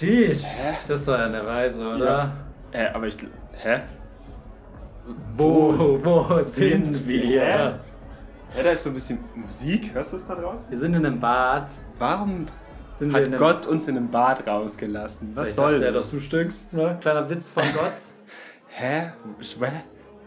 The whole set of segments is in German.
Sheesh. Das war eine Reise, oder? Äh, aber ich. Hä? Wo, wo sind wir? Ja, da ist so ein bisschen Musik. Hörst du es da draußen? Wir sind in einem Bad. Warum Sind hat Gott uns in einem Bad rausgelassen? Was soll dachte ja, das? dass du stinkst. Ne? Kleiner Witz von Gott. Hä? Schwä?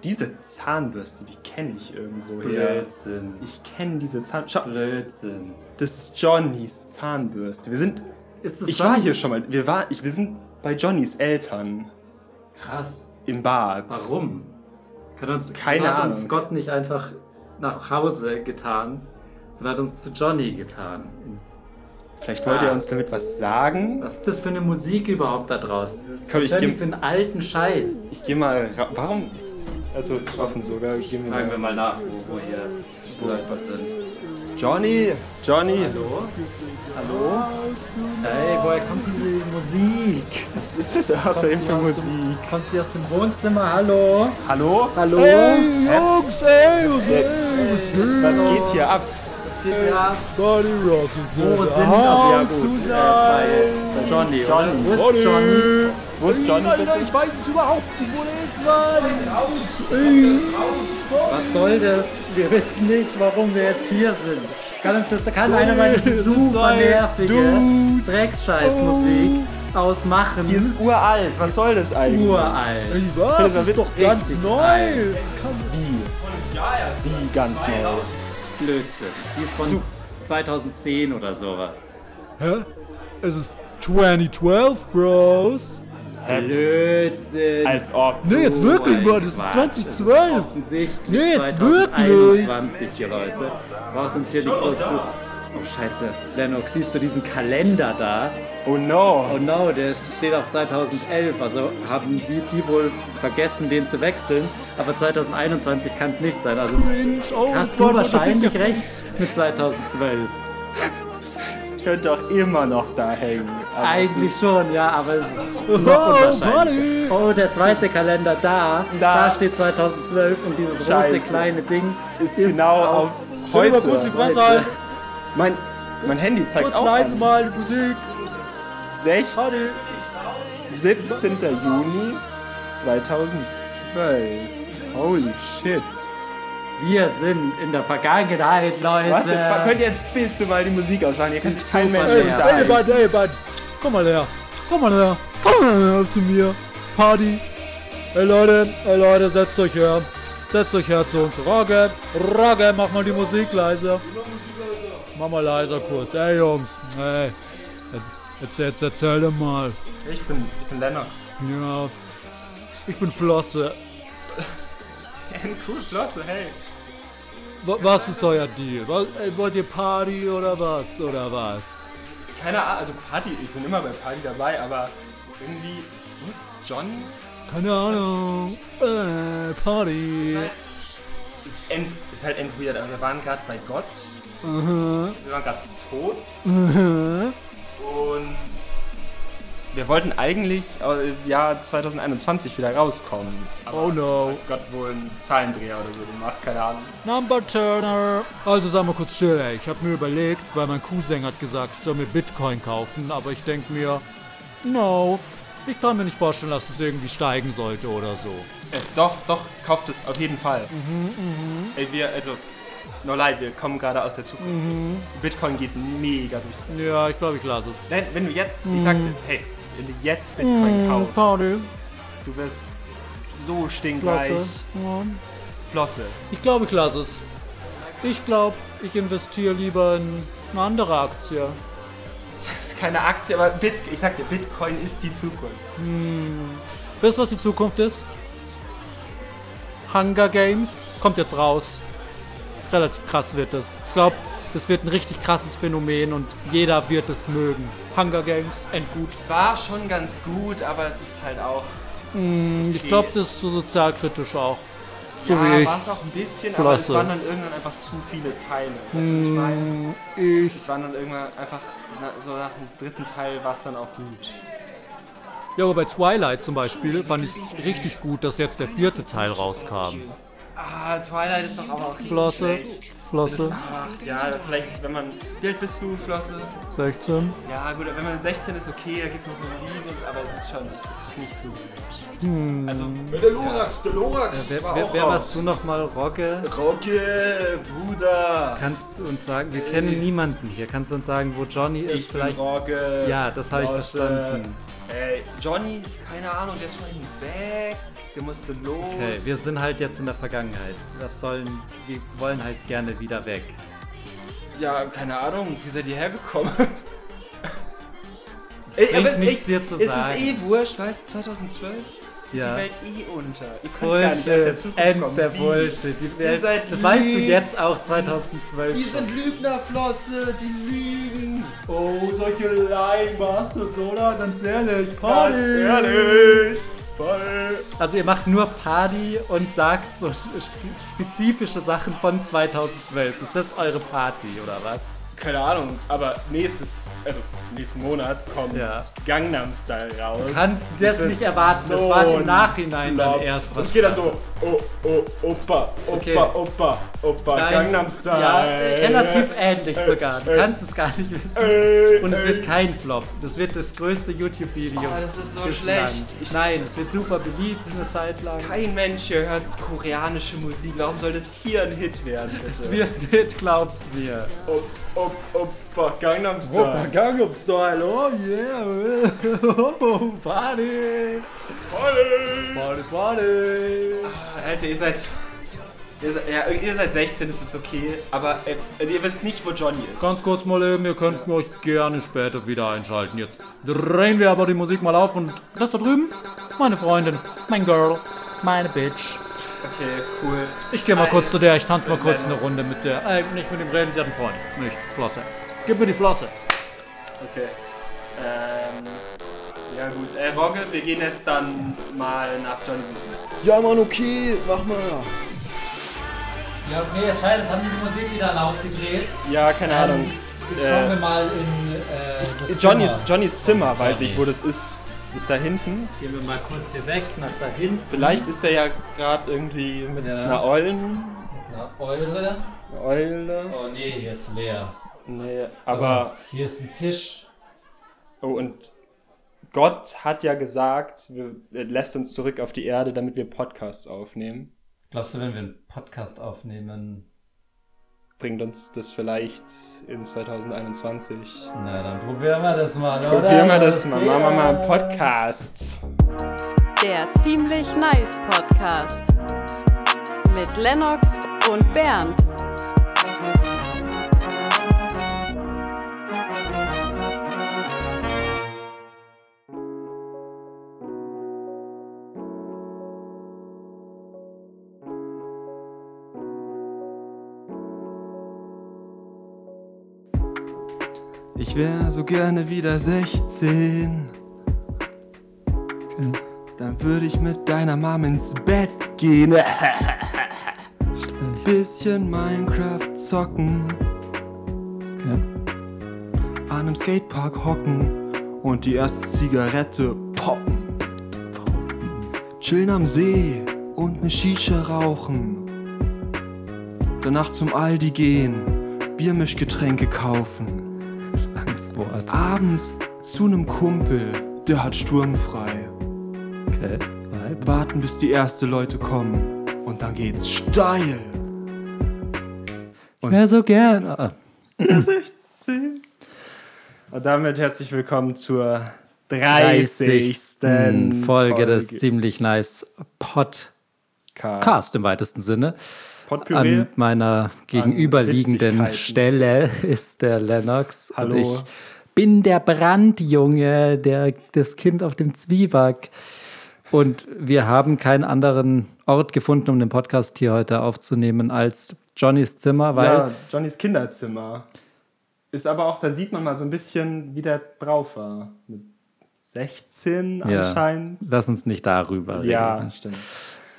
Diese Zahnbürste, die kenne ich irgendwo her. Blödsinn. Ich kenne diese Zahnbürste. Blödsinn. das ist Johnnys Zahnbürste. Wir sind. Ist das Ich Johnnys? war hier schon mal. Wir, war, ich, wir sind bei Johnnys Eltern Krass. im Bad. Warum? Kann uns, Keine hat uns Ahnung. Gott nicht einfach nach Hause getan, sondern hat uns zu Johnny getan. Ins Vielleicht wollt ihr Bad. uns damit was sagen. Was ist das für eine Musik überhaupt da draußen? Das ist, Komm, was ich geb- für einen alten Scheiß? Ich geh mal. ra- Warum? Also offen sogar. Fragen wir mal. nach, wo, wo hier wo was sind. Johnny! Johnny! Hallo? Hallo? Hey, woher kommt diese Musik? Was ist das außerdem für Musik? Dem, kommt die aus dem Wohnzimmer? Hallo? Hallo? Hallo? Jungs, ey, was Äh, Was geht hier ab? Was geht hier ab? Body Rock ist Wo ja sind also ja gut, äh, bei Johnny? Johnny. Johnny. Johnny? Wo ist Johnny Alter, ich weiß es überhaupt nicht, wo der ist, Mann. Was soll das? Wir wissen nicht, warum wir jetzt hier sind. Kann uns das, kann einer mal diese wir sind super nervige. Drecksscheißmusik ausmachen? Die ist uralt. Was soll das eigentlich? uralt. Ey, was? Das ist doch ganz neu. alt. Wie? Wie ganz neu. Blödsinn. Die ist von 2010 oder sowas. Hä? Es ist 2012, Bros. Blödsinn. Als ob. Nee, jetzt wirklich, ein Bro, das ist Quatsch. 2012. Das ist Nee, jetzt 2021 hier, Leute. Braucht uns hier nicht so zu... Oh, scheiße. Lennox, siehst du diesen Kalender da? Oh no. Oh no, der steht auf 2011. Also haben sie die wohl vergessen, den zu wechseln. Aber 2021 kann es nicht sein. Also Oh, hast du wahrscheinlich Gott, recht mit 2012. Könnte doch immer noch da hängen. Eigentlich schon, ja, aber es ist Oh, noch unwahrscheinlich. Oh, der zweite Kalender da, da, Da. steht 2012 und dieses rote Scheiße. kleine Ding ist genau auf mal heute. Fresse halten? Mein, mein Handy zeigt Kurz auch leise an. mal die Musik. 16, Buddy. 17. Juni 2012. Holy shit. Wir sind in der Vergangenheit, Leute. Was? Das, könnt ihr jetzt bitte mal die Musik ausmachen? Hier kann sich kein Mensch leer. Ey, unterhalten. Bud, ey, Bud. Komm mal her. Komm mal her. Komm mal her zu mir. Party. Ey, Leute. Ey, Leute, setzt euch her. Setzt euch her zu uns. Rogge. Rogge, mach mal die Musik leiser. Mach mal leiser kurz. Ey, Jungs. Ey. Jetzt, jetzt erzähl doch mal. Ich bin, ich bin Lennox. Ja. Ich bin Flosse. cool, Flosse, hey. Wa- Was ist euer Deal? Was, ey, wollt ihr Party oder was? Oder was? Keine Ahnung, also Party, ich bin immer bei Party dabei, aber irgendwie, ist John? Keine Ahnung. Äh, Party. Ist, end, ist halt weird, aber wir waren gerade bei Gott. Aha. Wir waren gerade tot. Aha. Und wir wollten eigentlich äh, im Jahr 2021 wieder rauskommen. Aber Oh no. Gott wohl einen Zahlendreher oder so gemacht, keine Ahnung. Number Turner. Also sag mal kurz still, ey. Ich habe mir überlegt, weil mein Cousin hat gesagt, ich soll mir Bitcoin kaufen, aber ich denk mir, no. Ich kann mir nicht vorstellen, dass es irgendwie steigen sollte oder so. Äh, doch, doch, kauft es auf jeden Fall. Ey, wir, also, no lie, wir kommen gerade aus der Zukunft. Bitcoin geht mega durch. Ja, ich glaube, ich lasse es. Wenn, wenn du jetzt, ich sag's dir, hey, wenn du jetzt Bitcoin kaufst, Party. du wirst so stinkreich. Klasse. Ja. Flosse. Ich glaube, ich lasse es. Ich glaube, ich investiere lieber in eine andere Aktie. Das ist keine Aktie, aber Bit, ich sag dir, Bitcoin ist die Zukunft. Wisst ihr, was die Zukunft ist? Hunger Games kommt jetzt raus. Relativ krass wird es. Ich glaube, das wird ein richtig krasses Phänomen und jeder wird es mögen. Hunger Games, endgut. Es war schon ganz gut, aber es ist halt auch. Ich glaube, das ist so sozialkritisch auch. So ja, war es auch ein bisschen, aber es waren dann irgendwann einfach zu viele Teile. Weißt du, was ich meine? Ich. Es waren dann irgendwann einfach, so nach dem dritten Teil war es dann auch gut. Ja, aber bei Twilight zum Beispiel fand ich richtig gut, dass jetzt der vierte Teil rauskam. Ah, Twilight ist doch aber auch richtig Flosse, schlecht. Flosse, ach, ja, vielleicht, wenn man. Wie alt bist du, Flosse? 16. Ja, gut, wenn man 16 ist, okay, da geht's noch so um Liebe, und so, aber es ist schon nicht, es ist nicht so gut. Also, Der Lorax, der Lorax Wer, war wer, auch wer raus. warst du nochmal, Rogge? Rogge, Bruder. Kannst du uns sagen, wir kennen niemanden hier. Kannst du uns sagen, wo Johnny ist? Ich bin Vielleicht. Rogge. Ja, das habe ich verstanden. Ey, Johnny, keine Ahnung, der ist vorhin weg, der musste los. Okay, wir sind halt jetzt in der Vergangenheit. Was sollen, wir wollen halt gerne wieder weg. ja, keine Ahnung, wie seid ihr hergekommen? Es bringt nichts, dir zu es sagen. ist eh wurscht, weißt du, 2012 Ja. die Welt eh unter. Ihr könnt gar nicht aus der Bullshit, Zukunft End kommen. der? Bullshit. Die Welt, seid das weißt du jetzt auch 2012. Die sind Lügnerflosse, die lügen. Oh, solche Laienbastards, oder? Ganz ehrlich, Ganz ehrlich. Also ihr macht nur Party und sagt so sch- spezifische Sachen von 2012. Ist das eure Party, oder was? Keine Ahnung, aber nächstes, also nächsten Monat kommt Ja. Gangnam Style raus. Du kannst das wird nicht erwarten. Das so war im ein Nachhinein dann erst Und was es geht dann so, krasses. oh, oh, Opa, Opa, Okay. Opa, Opa, Nein, Gangnam Style. Ja, relativ ähnlich sogar. Du äh, kannst es gar nicht wissen. Äh, Und es äh. wird kein Flop. Das wird das größte YouTube-Video. Oh, das wird so bislang. schlecht. Ich- Nein, es wird super beliebt eine Zeit lang. Kein Mensch hier hört koreanische Musik. Warum soll das hier ein Hit werden? Bitte? Es wird nicht, glaub's mir. Oh, oh, Opa, Gangnam Style. Gangnam Style, oh yeah. Oh, Party. Party. Party, Party. Alter, ihr seid. Ihr seid, ja, ihr seid 16, das ist okay. Aber äh, also ihr wisst nicht, wo Johnny ist. Ganz kurz mal eben, ihr könnt euch gerne später wieder einschalten. Jetzt drehen wir aber die Musik mal auf und das da drüben, meine Freundin, mein Girl, meine Bitch. Okay, cool. Ich gehe mal kurz zu der, ich tanze mal kurz eine Runde mit der. Äh, nicht mit dem Reden, sie hat einen Freund. Nicht, Flosse. Gib mir die Flosse. Okay. Ähm. Ja, gut. Äh, Rogge, wir gehen jetzt dann mal nach Johnny suchen. Ja, Mann, okay, mach mal. Ja, okay, jetzt scheiße, jetzt haben die die Musik wieder aufgedreht. Ja, keine Ahnung. Jetzt Äh, schauen wir mal in äh, das Johnny's, Zimmer. Johnny's Zimmer, weiß ich, wo das ist. Ist da hinten. Gehen wir mal kurz hier weg, nach da hinten. Vielleicht ist er ja gerade irgendwie mit Ja. einer Eulen. Eine Eule. Eine Eule. Oh nee, hier ist leer. Nee, aber. Hier ist ein Tisch. Oh, und Gott hat ja gesagt, wir, er lässt uns zurück auf die Erde, damit wir Podcasts aufnehmen. Glaubst du, wenn wir einen Podcast aufnehmen, Bringt uns das vielleicht in 2021? na dann probieren wir das mal, oder? Probieren wir das Los mal. Machen wir mal einen. Podcast. Der ziemlich nice Podcast mit Lennox und Bernd. Ich wäre so gerne wieder 16. Dann würde ich mit deiner Mom ins Bett gehen. Bisschen Minecraft zocken. An einem Skatepark hocken und die erste Zigarette poppen. Chillen am See und ne Shisha rauchen. Danach zum Aldi gehen, Biermischgetränke kaufen. Angstwort. Abends zu nem Kumpel, der hat sturmfrei. Okay. Vibe. Warten, bis die ersten Leute kommen. Und dann geht's steil. Wäre so gern. Ah, 16. Und damit herzlich willkommen zur 30. 30. Folge des ziemlich nice Podcast Cast. im weitesten Sinne. Potpourri. An meiner gegenüberliegenden. Stelle ist der Lennox. Hallo. Und ich bin der Brandjunge, der, das Kind auf dem Zwieback. Und wir haben keinen anderen Ort gefunden, um den Podcast hier heute aufzunehmen, als Johnnys Zimmer, weil ja, Johnnys Kinderzimmer. Ist aber auch, da sieht man mal so ein bisschen, wie der drauf war. Mit 16 Ja. anscheinend. lass uns nicht darüber reden. Ja, stimmt.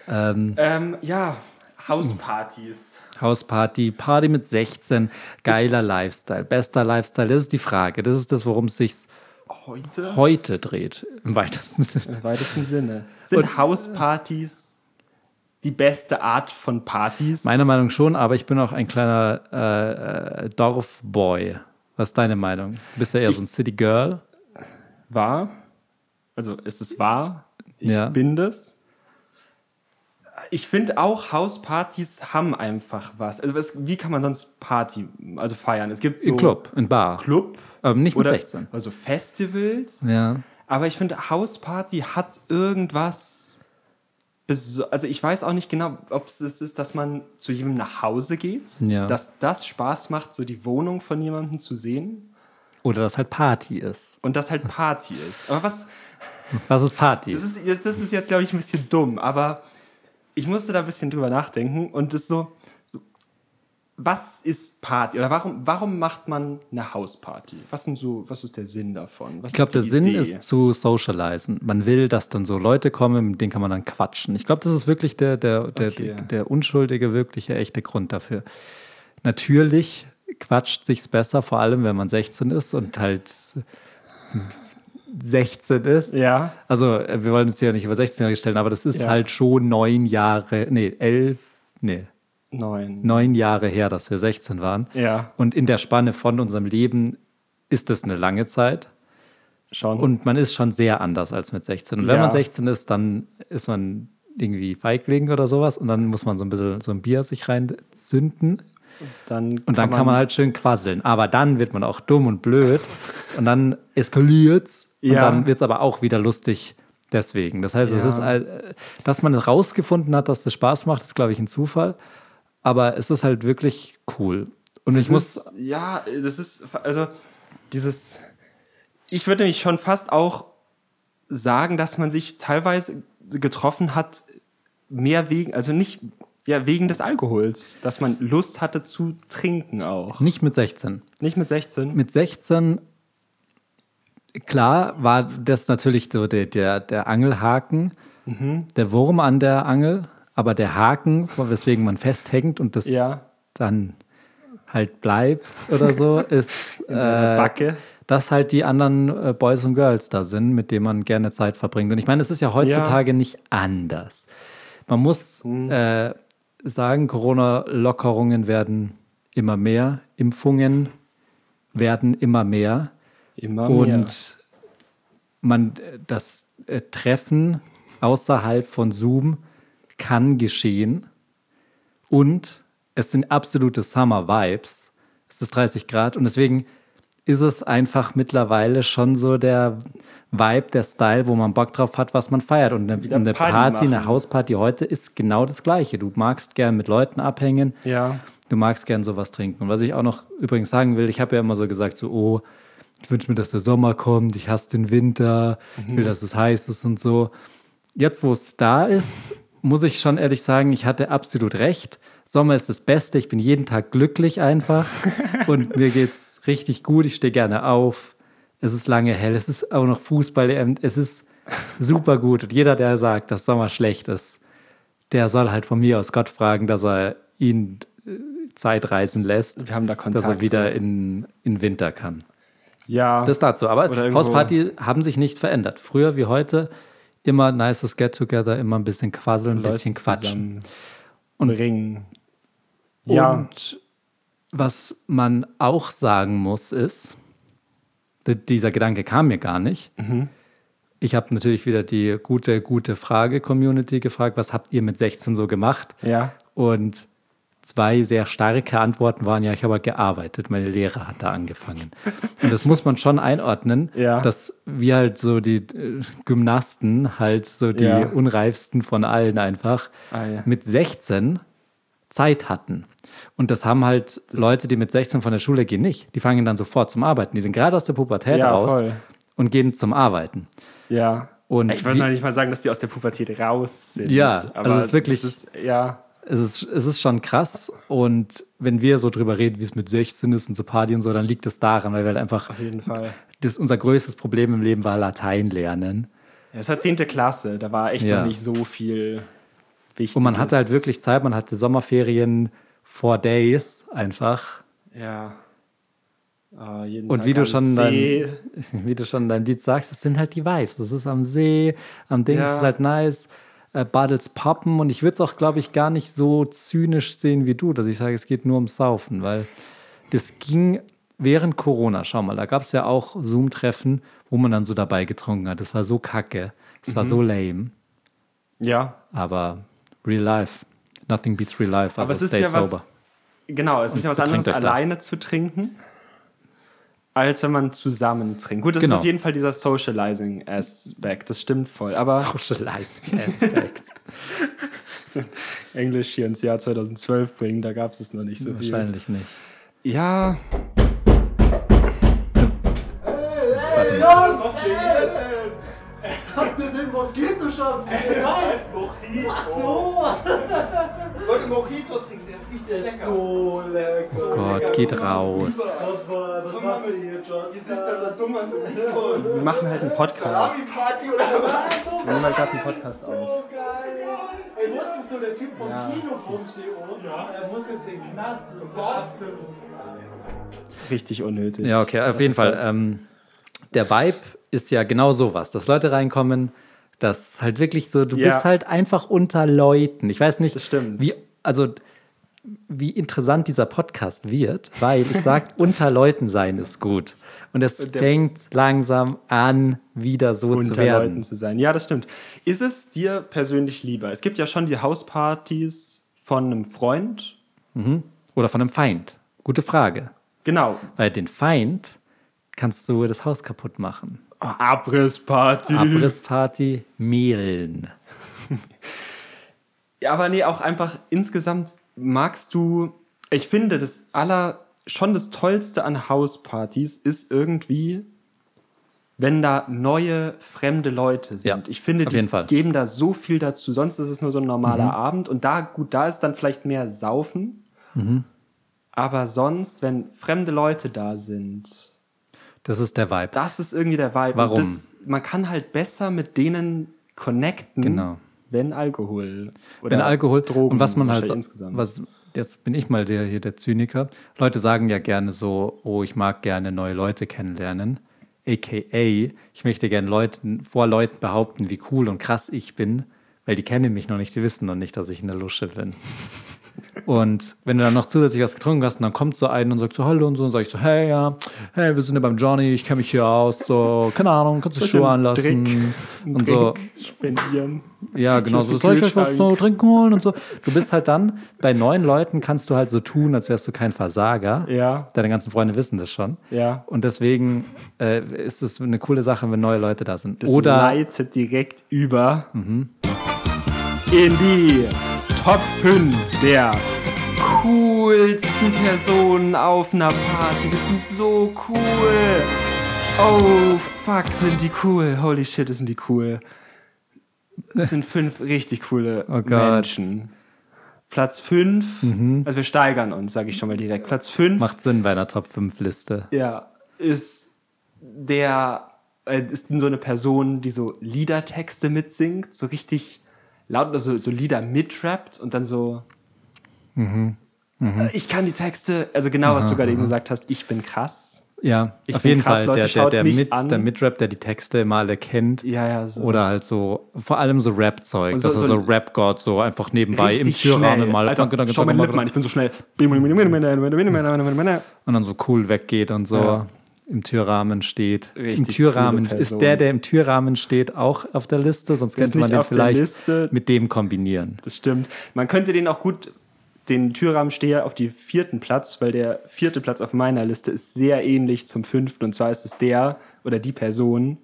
Ähm, Ähm, ja, Hauspartys. Hausparty, Party mit 16, geiler Lifestyle, bester Lifestyle, das ist die Frage. Das ist das, worum es sich Heute? heute dreht, im weitesten Sinne. Im weitesten Sinne. Sind Hauspartys die beste Art von Partys? Meiner Meinung schon, aber ich bin auch ein kleiner äh, äh, Dorfboy. Was ist deine Meinung? Du bist ja eher so ein City Girl. war. Also ist es wahr? Ich Ja. bin das. Ich finde auch Hauspartys haben einfach was. Also was, wie kann man sonst Party, also feiern? Es gibt so Im Club, in Bar. Club Aber nicht mit oder 16. also Festivals. Ja. Aber ich finde Hausparty hat irgendwas. Also ich weiß auch nicht genau, ob es ist, dass man zu jemandem nach Hause geht, Ja. dass das Spaß macht, so die Wohnung von jemandem zu sehen Oder dass halt Party ist. und das halt Party ist. Aber was, Was ist Party? Das ist, das ist jetzt, glaube ich, ein bisschen dumm, aber ich musste da ein bisschen drüber nachdenken und es so, so, was ist Party? Oder warum, warum macht man eine Hausparty? Was, sind so, was ist der Sinn davon? Was Ich glaube, ist der die Sinn Idee? ist zu socialisen. Man will, dass dann so Leute kommen, mit denen kann man dann quatschen. Ich glaube, das ist wirklich der, der, der, Okay. der, der unschuldige, wirkliche, echte Grund dafür. Natürlich quatscht sich's besser, vor allem wenn man 16 ist und halt 16 ist. Ja. Also, äh, wir wollen uns hier nicht über 16-Jährige stellen, aber das ist Ja. halt schon neun Jahre, nee, elf, nee, Neun. neun Jahre her, dass wir 16 waren. Ja. Und in der Spanne von unserem Leben ist das eine lange Zeit. Schon. Und man ist schon sehr anders als mit 16. Und wenn Ja. man 16 ist, dann ist man irgendwie Feigling oder sowas und dann muss man so ein bisschen so ein Bier sich reinzünden dann und dann kann man halt schön quasseln. Aber dann wird man auch dumm und blöd und dann eskaliert's und Ja. dann wird's aber auch wieder lustig deswegen. Das heißt, es Ja. ist, äh, dass man es rausgefunden hat, dass das Spaß macht, ist glaube ich ein Zufall. Aber es ist halt wirklich cool. Und ich Das muss ist, ja, das ist, also dieses, ich würde nämlich schon fast auch sagen, dass man sich teilweise getroffen hat, mehr wegen, also nicht, ja, wegen des Alkohols, dass man Lust hatte zu trinken auch. nicht mit 16. Nicht mit 16? Mit 16, klar, war das natürlich so der, der, der Angelhaken, Mhm. der Wurm an der Angel, aber der Haken, weswegen man festhängt und das Ja. dann halt bleibt oder so, ist, äh, dass halt die anderen äh, Boys und Girls da sind, mit denen man gerne Zeit verbringt. Und ich meine, es ist ja heutzutage nicht anders. Man muss Mhm. äh, sagen, Corona-Lockerungen werden immer mehr, Impfungen werden immer mehr. Immer Und mehr. man das äh, Treffen außerhalb von Zoom kann geschehen. Und es sind absolute Summer Vibes. Es ist 30 Grad und deswegen ist es einfach mittlerweile schon so der Vibe, der Style, wo man Bock drauf hat, was man feiert. Und eine, eine Party Party, eine. Hausparty heute ist genau das Gleiche. Du magst gern mit Leuten abhängen. Ja. Du magst gern sowas trinken. Und was ich auch noch übrigens sagen will, ich habe ja immer so gesagt, so, oh, ich wünsche mir, dass der Sommer kommt, ich hasse den Winter, ich will, dass es heiß ist und so. Jetzt, wo es da ist, muss ich schon ehrlich sagen, ich hatte absolut recht. Sommer ist das Beste, ich bin jeden Tag glücklich einfach und mir geht's richtig gut, ich stehe gerne auf. Es ist lange hell, es ist auch noch Fußball, es ist super gut. Und jeder, der sagt, dass Sommer schlecht ist, der soll halt von mir aus Gott fragen, dass er ihn äh, Zeit reisen lässt, Wir haben da dass er wieder in, in Winter kann. Ja. Das dazu. Aber Hausparty haben sich nicht verändert. Früher wie heute immer nices Get-Together, immer ein bisschen quasseln, ein bisschen quatschen. Und ringen. Ja. Und was man auch sagen muss, ist, dieser Gedanke kam mir gar nicht. Mhm. Ich habe natürlich wieder die gute, gute Frage-Community gefragt, was habt ihr mit 16 so gemacht? Ja. Und zwei sehr starke Antworten waren, ja, ich habe halt gearbeitet, meine Lehre hat da angefangen. Und das muss man schon einordnen, Ja. dass wir halt so die äh, Gymnasten, halt so die Ja. unreifsten von allen einfach, Ah, ja. mit 16 Zeit hatten. Und das haben halt Leute, die mit 16 von der Schule gehen, nicht. Die fangen dann sofort zum Arbeiten. Die sind gerade aus der Pubertät raus voll. und gehen zum Arbeiten. Ja. Und ich würde noch nicht mal sagen, dass die aus der Pubertät raus sind. Ja, also es ist wirklich- es Ist, ja. Es ist, es ist schon krass. Und wenn wir so drüber reden, wie es mit 16 ist und so Party und so, dann liegt es daran, weil wir halt einfach, Auf jeden Fall. das, unser größtes Problem im Leben war Latein lernen. Ja, es war 10. Klasse, da war echt Ja. noch nicht so viel wichtig. Und man hatte halt wirklich Zeit, man hatte Sommerferien, four days einfach. Ja. Jeden Und wie du schon dein, wie du schon dein Lied sagst, es sind halt die Vibes. Es ist am See, am Ding, Ja. es ist halt nice. Äh, Bottles poppen und ich würde es auch, glaube ich, gar nicht so zynisch sehen wie du, dass ich sage, es geht nur ums Saufen, weil das ging während Corona, schau mal, da gab es ja auch Zoom-Treffen, wo man dann so dabei getrunken hat. Das war so kacke, das war so lame, Ja. aber real life, nothing beats real life, also Aber es ist stay ja sober. was. Genau, es ist ja was anderes, alleine zu trinken, als wenn man zusammen trinkt. Gut, das Genau. ist auf jeden Fall dieser Socializing-Aspekt, das stimmt voll. Aber Socializing Aspect. Englisch hier ins Jahr 2012 bringen, da gab es es noch nicht so viel. Wahrscheinlich nicht. Ja, Habt ihr den Moskito schon? Das heißt Mojito. Ach so. Wollt ihr Mojito trinken? Der ist richtig lecker. So lecker. Gott, geht raus. Was machen wir hier, John? Jetzt ist das so dumm als Mikro. wir machen halt einen Podcast. Salami-Party oder was? So Wir nehmen halt gerade einen Podcast auf. So geil. Ey, wusstest du, der Typ von Kino.to, er muss jetzt in den Knast. Das ist absolut Richtig unnötig. Ja, okay, auf jeden Fall. Ähm, der Vibe ist ja genau sowas, dass Leute reinkommen, dass halt wirklich so, du Ja. bist halt einfach unter Leuten. Ich weiß nicht, wie, also wie interessant dieser Podcast wird, weil ich sag, unter Leuten sein ist gut. Und es der- fängt langsam an, wieder so zu unter werden. Leuten zu sein. Ja, das stimmt. Ist es dir persönlich lieber? Es gibt ja schon die Hauspartys von einem Freund. Oder von einem Feind. Gute Frage. Genau. Weil den Feind kannst du das Haus kaputt machen. Abrissparty. Abrissparty, mehlen. Ja, aber nee, auch einfach insgesamt magst du, ich finde, das aller, schon das Tollste an Hauspartys ist irgendwie, wenn da neue, fremde Leute sind. Ja, ich finde, die. Mhm. geben da so viel dazu. Sonst ist es nur so ein normaler Abend. Und da, gut, da ist dann vielleicht mehr Saufen. Mhm. Aber sonst, wenn fremde Leute da sind, Das ist der Vibe. das ist irgendwie der Vibe. Warum? Das, man kann halt besser mit denen connecten, Genau. wenn Alkohol oder Wenn Alkohol Drogen und was man halt insgesamt. was jetzt bin ich mal der hier der Zyniker. Leute sagen ja gerne so, oh, ich mag gerne neue Leute kennenlernen. AKA, ich möchte gerne Leuten vor Leuten behaupten, wie cool und krass ich bin, weil die kennen mich noch nicht, die wissen noch nicht, dass ich eine Lusche bin. Und wenn du dann noch zusätzlich was getrunken hast und dann kommt so einer und sagt so Hallo und so, und sag ich so, hey, ja, hey, wir sind ja beim Johnny, ich kenne mich hier aus, so, keine Ahnung, kannst du Schuhe anlassen Drink- und so. Spendieren. Ja, genau. So, soll ich euch was zu trinken holen und so. Du bist halt dann, bei neuen Leuten kannst du halt so tun, als wärst du kein Versager. Ja. Deine ganzen Freunde wissen das schon. Ja. Und deswegen äh, ist es eine coole Sache, wenn neue Leute da sind. Das Oder leitet direkt über in die Top 5 der coolsten Personen auf einer Party. Die sind so cool. Oh, fuck, sind die cool. Holy shit, sind die cool. Das sind fünf richtig coole Oh. Menschen. Platz 5, also wir steigern uns, sage ich schon mal direkt. Platz 5 macht Sinn bei einer Top 5 Liste. ja, ist der äh, ist so eine Person, die so Liedertexte mitsingt, so richtig laut, also so Lieder mitrappt und dann so. Mhm. Äh, Ich kann die Texte, also genau, was du gerade eben gesagt hast, ich bin krass. Ja, Ich auf bin jeden krass, Fall. Leute, der, der, der, mit, an. der Mitrap, der die Texte mal alle kennt. Ja, ja, so. Oder halt so, vor allem so Rap-Zeug. So- also so so, Rap-God, so einfach nebenbei im Türrahmen mal. Alter, danke, schau meine Lippen an, ich bin so schnell. und dann so cool weggeht und so Ja. im Türrahmen steht. Im Richtig Türrahmen coole ist der, der im Türrahmen steht, auch auf der Liste, sonst könnte man den vielleicht mit dem kombinieren. Das stimmt. Man könnte den auch gut, den Türrahmensteher auf die vierten Platz, weil der vierte Platz auf meiner Liste ist sehr ähnlich zum fünften. Und zwar ist es der oder die Person,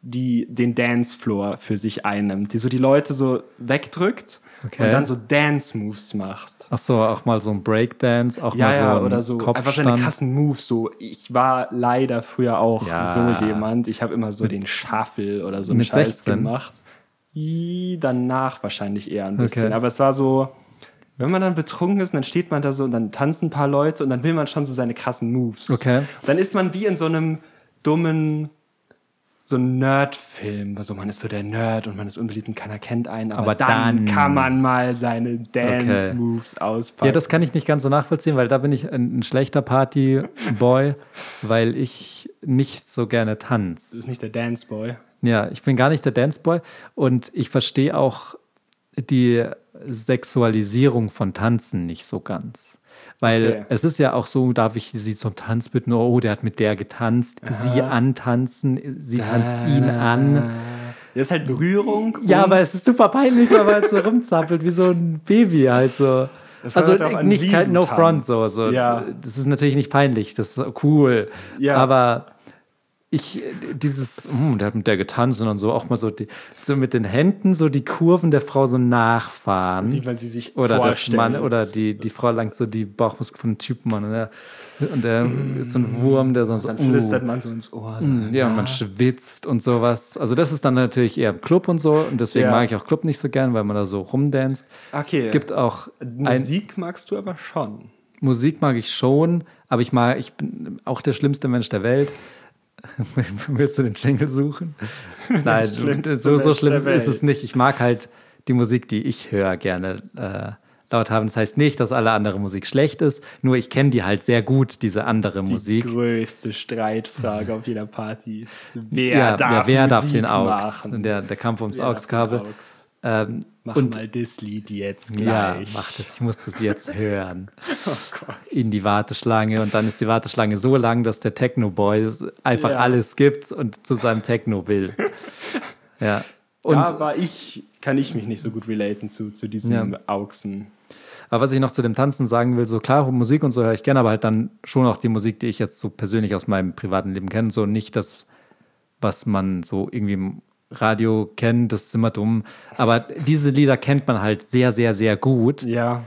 die den Dancefloor für sich einnimmt, die so die Leute so wegdrückt Okay. und dann so Dance-Moves macht. Ach so, auch mal so ein Breakdance, auch Ja, mal so ja, oder so. Einfach Kopfstand. seine krassen Moves. So, ich war leider früher auch Ja. so jemand. Ich habe immer so den Shuffle oder so einen mit Scheiß 16? gemacht. I, danach wahrscheinlich eher ein bisschen. Okay. Aber es war so, wenn man dann betrunken ist, dann steht man da so und dann tanzen ein paar Leute und dann will man schon so seine krassen Moves. Okay. Dann ist man wie in so einem dummen so ein Nerd-Film, so man ist so der Nerd und man ist unbeliebt und keiner kennt einen, aber, Aber dann, dann- kann man mal seine Dance-Moves auspacken. Ja, das kann ich nicht ganz so nachvollziehen, weil da bin ich ein, ein schlechter Party-Boy, weil ich nicht so gerne tanze. das ist nicht der Dance-Boy. Ja, ich bin gar nicht der Danceboy und ich verstehe auch die Sexualisierung von Tanzen nicht so ganz. Weil Okay. es ist ja auch so, darf ich sie zum Tanz bitten? Oh, der hat mit der getanzt. Sie antanzen, sie tanzt ihn an. Das ist halt Berührung. Ja, aber es ist super peinlich, weil man halt so rumzappelt wie so ein Baby halt so. Das also halt nicht du No Front so, so. Ja. Das ist natürlich nicht peinlich, das ist cool. Ja. Aber ich, dieses, hm, der hat mit der getanzt und so auch mal so, die, so mit den Händen so die Kurven der Frau so nachfahren. Wie man sie sich oder das vorstellt. Mann, oder die, die Frau langt so die Bauchmuskeln von einem Typen an und der, und der ist so ein Wurm, der so, so Dann uh, flüstert man so ins Ohr. So. ja, und man schwitzt und sowas. Also das ist dann natürlich eher im Club und so. Und deswegen Ja. mag ich auch Club nicht so gern, weil man da so rumdanzt. Okay. Es gibt auch Musik magst du aber schon. Musik mag ich schon, aber ich mag, ich bin auch der schlimmste Mensch der Welt. Willst du den Jingle suchen? Nein, so, so schlimm ist es nicht. Ich mag halt die Musik, die ich höre, gerne äh, laut haben. Das heißt nicht, dass alle andere Musik schlecht ist, nur ich kenne die halt sehr gut, diese andere Die Musik. größte Streitfrage auf jeder Party. Wer Ja, darf, ja, wer darf den AUX? Der, der Kampf ums AUX-Kabel. AUX? Ähm, Mach und mal das Lied jetzt ja, gleich. mach das. Ich muss das jetzt hören. Oh. In die Warteschlange. Und dann ist die Warteschlange so lang, dass der Techno-Boy einfach Ja. alles gibt und zu seinem Techno will. Ja. Und, da war ich, kann ich mich nicht so gut relaten zu, zu diesem Ja. Auxen. aber was ich noch zu dem Tanzen sagen will, so klar, Musik und so höre ich gerne, aber halt dann schon auch die Musik, die ich jetzt so persönlich aus meinem privaten Leben kenne. So nicht das, was man so irgendwie im Radio kennt, das ist immer dumm. Aber diese Lieder kennt man halt sehr, sehr, sehr gut. Ja.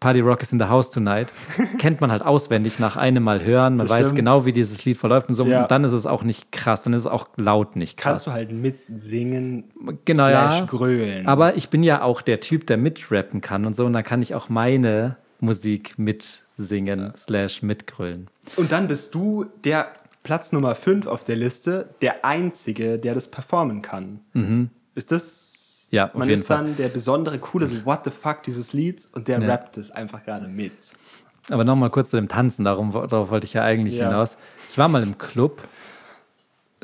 Party Rock is in the House Tonight, kennt man halt auswendig nach einem Mal hören. Man Das weiß stimmt. genau, wie dieses Lied verläuft und so. Ja. Und dann ist es auch nicht krass, dann ist es auch laut nicht krass. Kannst du halt mitsingen, genau, slash ja. grölen. Aber ich bin ja auch der Typ, der mitrappen kann und so. Und dann kann ich auch meine Musik mitsingen, slash mitgrölen. Und dann bist du der Platz Nummer 5 auf der Liste, der Einzige, der das performen kann. Ist das. Mhm. Ja, auf Man jeden ist Fall. dann der besondere, coole, so what the fuck dieses Lieds und der Ja. rappt es einfach gerade mit. Aber nochmal kurz zu dem Tanzen, darum, darauf wollte ich ja eigentlich Ja. hinaus. Ich war mal im Club.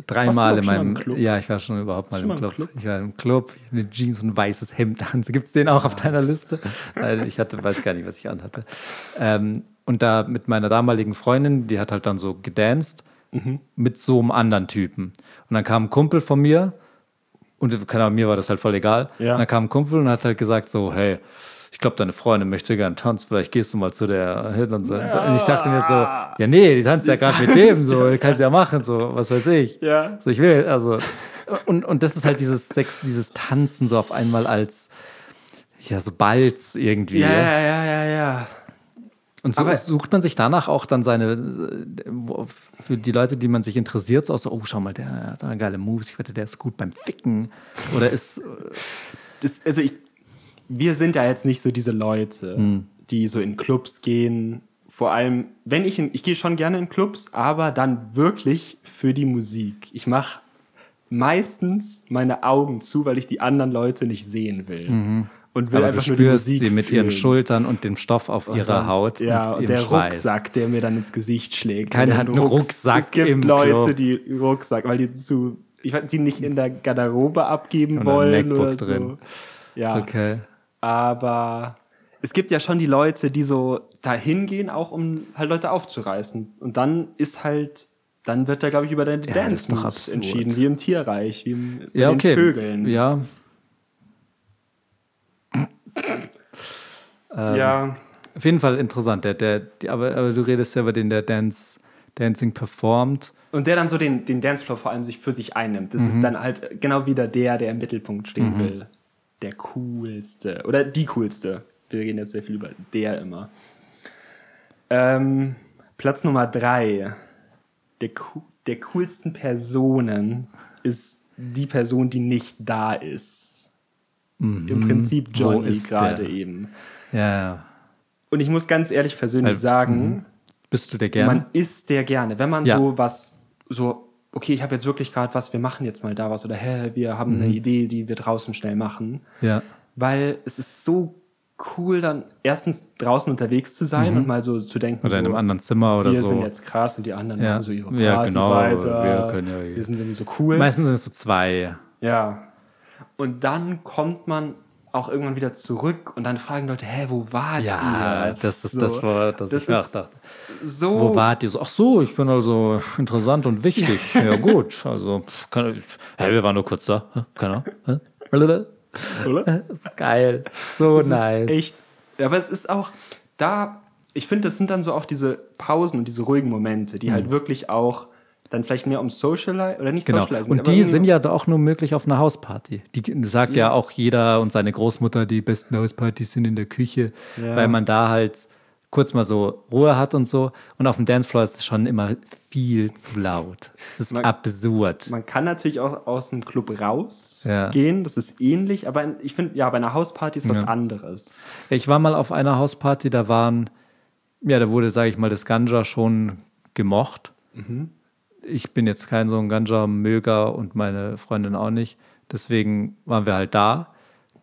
Dreimal in meinem Club? Ja, ich war schon überhaupt mal Schon im Club. Club? Ich war im Club, mit Jeans und weißes Hemd an. Gibt es den auch auf deiner Liste? Ich hatte, weiß gar nicht, was ich anhatte. Ähm, und da mit meiner damaligen Freundin, die hat halt dann so gedanced Mhm. mit so einem anderen Typen. Und dann kam ein Kumpel von mir und keine Ahnung, mir war das halt voll egal. Ja. Und dann kam ein Kumpel und hat halt gesagt so, hey, ich glaube, deine Freundin möchte gerne tanzen, vielleicht gehst du mal zu der hin und so. Und ich dachte mir so, ja nee, die tanzt ja gerade mit dem, so, die kannst ja machen, so, was weiß ich. Ja. So, ich will, also, und, und das ist halt dieses Sex, dieses Tanzen so auf einmal als, ja, so Balz irgendwie. Ja, ja, ja, ja, ja. Und so Aber- sucht man sich danach auch dann seine, äh, für die Leute, die man sich interessiert, so aus, so, oh, schau mal, der hat geile Moves, ich wette, der ist gut beim Ficken. Oder ist, Das, also ich, wir sind ja jetzt nicht so diese Leute, Hm. die so in Clubs gehen. Vor allem, wenn ich in, ich gehe schon gerne in Clubs, aber dann wirklich für die Musik. Ich mache meistens meine Augen zu, weil ich die anderen Leute nicht sehen will. Und will aber du einfach nur die spürst Musik sie mit ihren fühlen. Schultern und dem Stoff auf Und ihrer Haut Ja, und und der Schweiß. Rucksack, der mir dann ins Gesicht schlägt. Keiner hat ein einen Rucks- Rucksack Es gibt im Leute, Club. die Rucksack, weil die zu, ich weiß, die nicht in der Garderobe abgeben Und wollen oder so. drin. Ja, Okay. aber es gibt ja schon die Leute, die so dahin gehen, auch um halt Leute aufzureißen. Und dann ist halt, dann wird da, glaube ich, über deine das Dance Moves entschieden, wie im Tierreich, wie im, bei Ja, den okay. Vögeln. Ja, ja. auf jeden Fall interessant. Der, der, die, aber, aber du redest ja über den, der Dance, Dancing performt. Und der dann so den, den Dancefloor vor allem sich für sich einnimmt. Das Mhm. ist dann halt genau wieder der, der im Mittelpunkt stehen will. Der coolste. Oder die coolste. Wir reden jetzt sehr viel über der immer. Ähm, Platz Nummer drei. Der, der coolsten Personen ist die Person, die nicht da ist. Im Prinzip Mhm. Johnny ist gerade eben. Ja, ja. Und ich muss ganz ehrlich persönlich Weil- sagen, Bist du der gerne? man isst der gerne. Wenn man Ja. so was, so, okay, ich habe jetzt wirklich gerade was, wir machen jetzt mal da was oder hä, wir haben Mhm. eine Idee, die wir draußen schnell machen. ja. Weil es ist so cool, dann erstens draußen unterwegs zu sein und mal so zu denken, Mhm. Oder in einem anderen Zimmer oder wir so. sind jetzt krass und die anderen Ja. machen so ihre Party Ja, genau, weiter. wir können ja- wir sind irgendwie so cool. Meistens sind es so zwei. Ja. Und dann kommt man auch irgendwann wieder zurück und dann fragen Leute, hä, wo wart Ja, ihr? das ist So. das Wort, das, Das ich mir auch dachte. So, Wo wart ihr so? Ach so, ich bin also interessant und wichtig. ja, gut. Also, kann, ich- hä, wir waren nur kurz da. Keine Ahnung. Oder? Geil. So Das nice. echt. Ja, aber es ist auch da, ich finde, das sind dann so auch diese Pausen und diese ruhigen Momente, die halt wirklich auch dann vielleicht mehr um Socialize oder nicht Mhm. Genau. Socializen. Und die sind ja auch nur möglich auf einer Hausparty. Die sagt ja, auch jeder und seine Großmutter, die besten Hauspartys sind in der Küche, Ja. weil man da halt kurz mal so Ruhe hat und so. Und auf dem Dancefloor ist es schon immer viel zu laut. Es ist Man- absurd. Man kann natürlich auch aus dem Club rausgehen, Ja. das ist ähnlich, aber ich finde, ja, bei einer Hausparty ist was Ja. anderes. Ich war mal auf einer Hausparty, da waren, ja, da wurde, sage ich mal, das Ganja schon gemocht. Ich bin jetzt kein so ein Ganja-Möger und meine Freundin auch nicht. Deswegen waren wir halt da.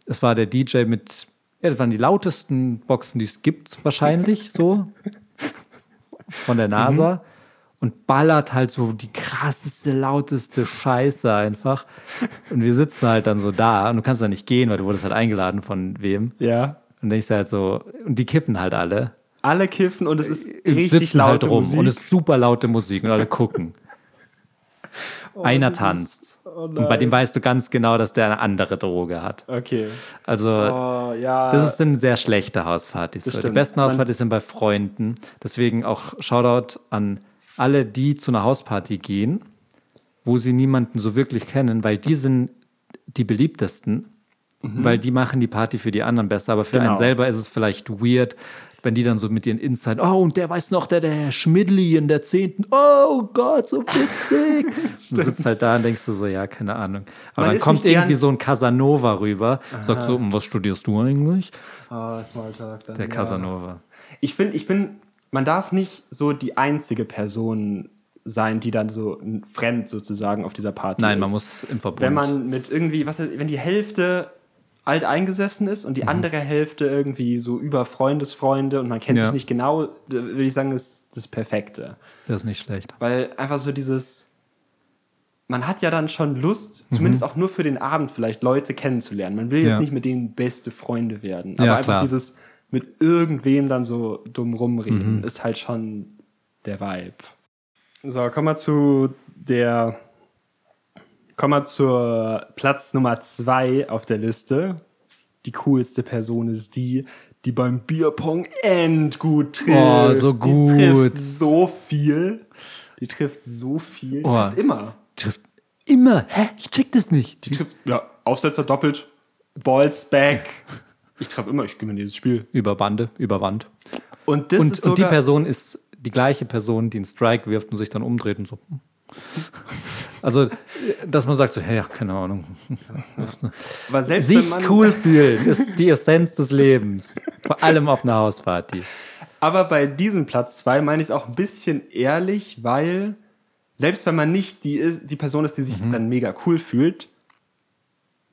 Es war der DJ mit, ja, das waren die lautesten Boxen, die es gibt, wahrscheinlich so. Von der NASA. Und ballert halt so die krasseste, lauteste Scheiße einfach. Und wir sitzen halt dann so da und du kannst da nicht gehen, weil du wurdest halt eingeladen von wem. Ja. Und denkst halt so, und die kiffen halt alle. Alle kiffen und es ist richtig laute halt rum Musik. und es ist super laute Musik und alle gucken. Einer das ist- tanzt. oh und bei dem weißt du ganz genau, dass der eine andere Droge hat. okay. Also, Oh, ja. das sind sehr schlechte Hauspartys. So. Die besten Hauspartys sind bei Freunden. Deswegen auch Shoutout an alle, die zu einer Hausparty gehen, wo sie niemanden so wirklich kennen, weil die sind die beliebtesten, weil die machen die Party für die anderen besser. Aber für Mhm. Genau. einen selber ist es vielleicht weird, wenn die dann so mit ihren Insight, oh, und der weiß noch, der, der Herr Schmidli in der zehnten, oh Gott, so witzig. du sitzt halt da und denkst du so, ja, keine Ahnung. Aber Man dann kommt irgendwie so ein Casanova rüber, sagt so, "Hm, was studierst du eigentlich? Oh, Smalltalk. Dann, Der ja. Casanova. Ich finde, ich bin, man darf nicht so die einzige Person sein, die dann so fremd sozusagen auf dieser Party Nein, ist. man muss im Verbund. Wenn man mit irgendwie, was, wenn die Hälfte alt eingesessen ist und die Mhm. andere Hälfte irgendwie so über Freundesfreunde und man kennt Ja. sich nicht genau, würde ich sagen, ist das Perfekte. das ist nicht schlecht. Weil einfach so dieses, man hat ja dann schon Mhm. Lust, zumindest auch nur für den Abend vielleicht Leute kennenzulernen. Man will jetzt Ja. nicht mit denen beste Freunde werden. Aber Ja, einfach klar. dieses mit irgendwem dann so dumm Mhm. rumreden, ist halt schon der Vibe. So, kommen wir zu der, kommen wir zur Platz Nummer zwei auf der Liste. Die coolste Person ist die, die beim Bierpong endgut trifft. Oh, so Die gut. trifft so viel. Die trifft so viel. Die Oh. trifft immer. Trifft immer. Hä? Ich check das nicht. Die trifft, ja, Aufsetzer doppelt, Balls back. Ich treffe immer, ich gewinne dieses Spiel. Über Bande, über Wand. Und das Und, ist und die sogar, Person ist die gleiche Person, die einen Strike wirft und sich dann umdreht und so. Also, dass man sagt so, hey, ja, keine Ahnung. aber selbst Sich cool fühlen ist die Essenz des Lebens. Vor allem auf einer Hausparty. Aber bei diesem Platz 2 meine ich es auch ein bisschen ehrlich, weil selbst wenn man nicht die, ist- die Person ist, die sich Mhm. dann mega cool fühlt,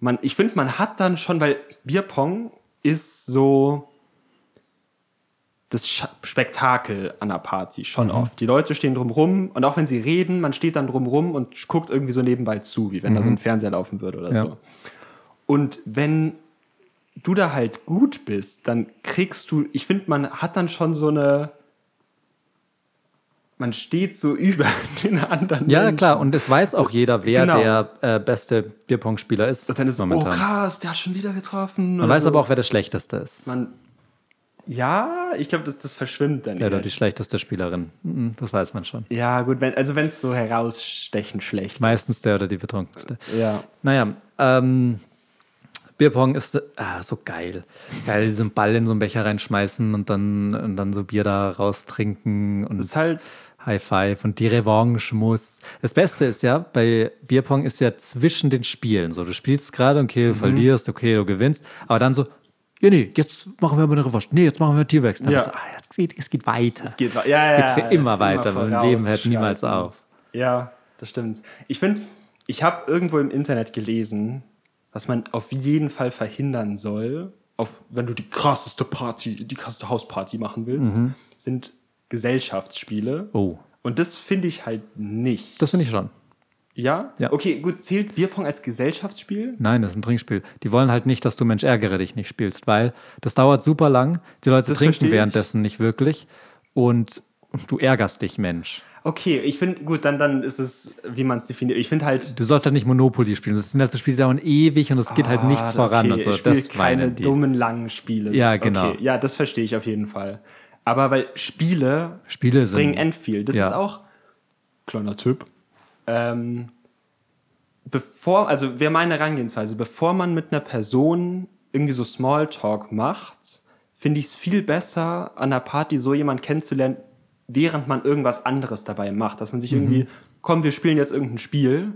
man, ich finde, man hat dann schon, weil Bierpong ist so das Spektakel an der Party schon Mhm. oft. Die Leute stehen drumrum und auch wenn sie reden, man steht dann drumrum und guckt irgendwie so nebenbei zu, wie wenn da so ein Fernseher laufen würde oder Mhm. Ja. so. Und wenn du da halt gut bist, dann kriegst du, ich finde, man hat dann schon so eine, man steht so über den anderen. Ja, Menschen. klar. Und es weiß auch jeder, wer Genau. der äh, beste Bierpong-Spieler ist. Und dann ist es, oh momentan. krass, der hat schon wieder getroffen. Man weiß aber auch, wer der Schlechteste ist. man, ja, ich glaube, das, das verschwimmt dann. Ja, oder nicht. die schlechteste Spielerin. Mhm, Das weiß man schon. ja, gut, wenn, also wenn es so herausstechend schlecht Meistens der oder die betrunkenste. Ja. Naja, ähm, Bierpong ist ah, so geil. Geil, diesen Ball in so einen Becher reinschmeißen und dann, und dann so Bier da raustrinken und ist halt- High Five und die Revanche muss. Das Beste ist ja, bei Bierpong ist ja zwischen den Spielen so. Du spielst gerade, okay, Mhm. du verlierst, okay, du gewinnst, aber dann so, ja, nee, jetzt machen wir aber eine Revanche. Nee, jetzt machen wir Tierwechsel. Ja. So, ah, es, geht, es geht weiter. Es geht ja, es geht für ja, immer weiter. immer Mein Leben hört niemals auf. Ja, das stimmt. Ich finde, ich habe irgendwo im Internet gelesen, was man auf jeden Fall verhindern soll, auf, wenn du die krasseste Party, die krasseste Hausparty machen willst, sind Gesellschaftsspiele. Oh, Und das finde ich halt nicht. das finde ich schon. Ja? Ja. Okay, gut, zählt Bierpong als Gesellschaftsspiel? Nein, das ist ein Trinkspiel. Die wollen halt nicht, dass du Mensch ärgere dich nicht spielst, weil das dauert super lang. Die Leute Das trinken währenddessen nicht wirklich und du ärgerst dich, Mensch. Okay, ich finde, gut, dann, dann ist es, wie man es definiert. Ich finde halt. Du sollst halt nicht Monopoly spielen. Das sind halt so Spiele, die dauern ewig und es geht halt nichts Ah, voran okay, und so. Ich Das keine die. dummen, langen Spiele. Ja, genau. Okay, ja, das verstehe ich auf jeden Fall. Aber weil Spiele Spiele sind. bringen end viel. Das ja. ist auch, kleiner Tipp, ähm, bevor, also wäre meine Herangehensweise, bevor man mit einer Person irgendwie so Smalltalk macht, finde ich es viel besser, an einer Party so jemanden kennenzulernen, während man irgendwas anderes dabei macht. Dass man sich irgendwie, komm, wir spielen jetzt irgendein Spiel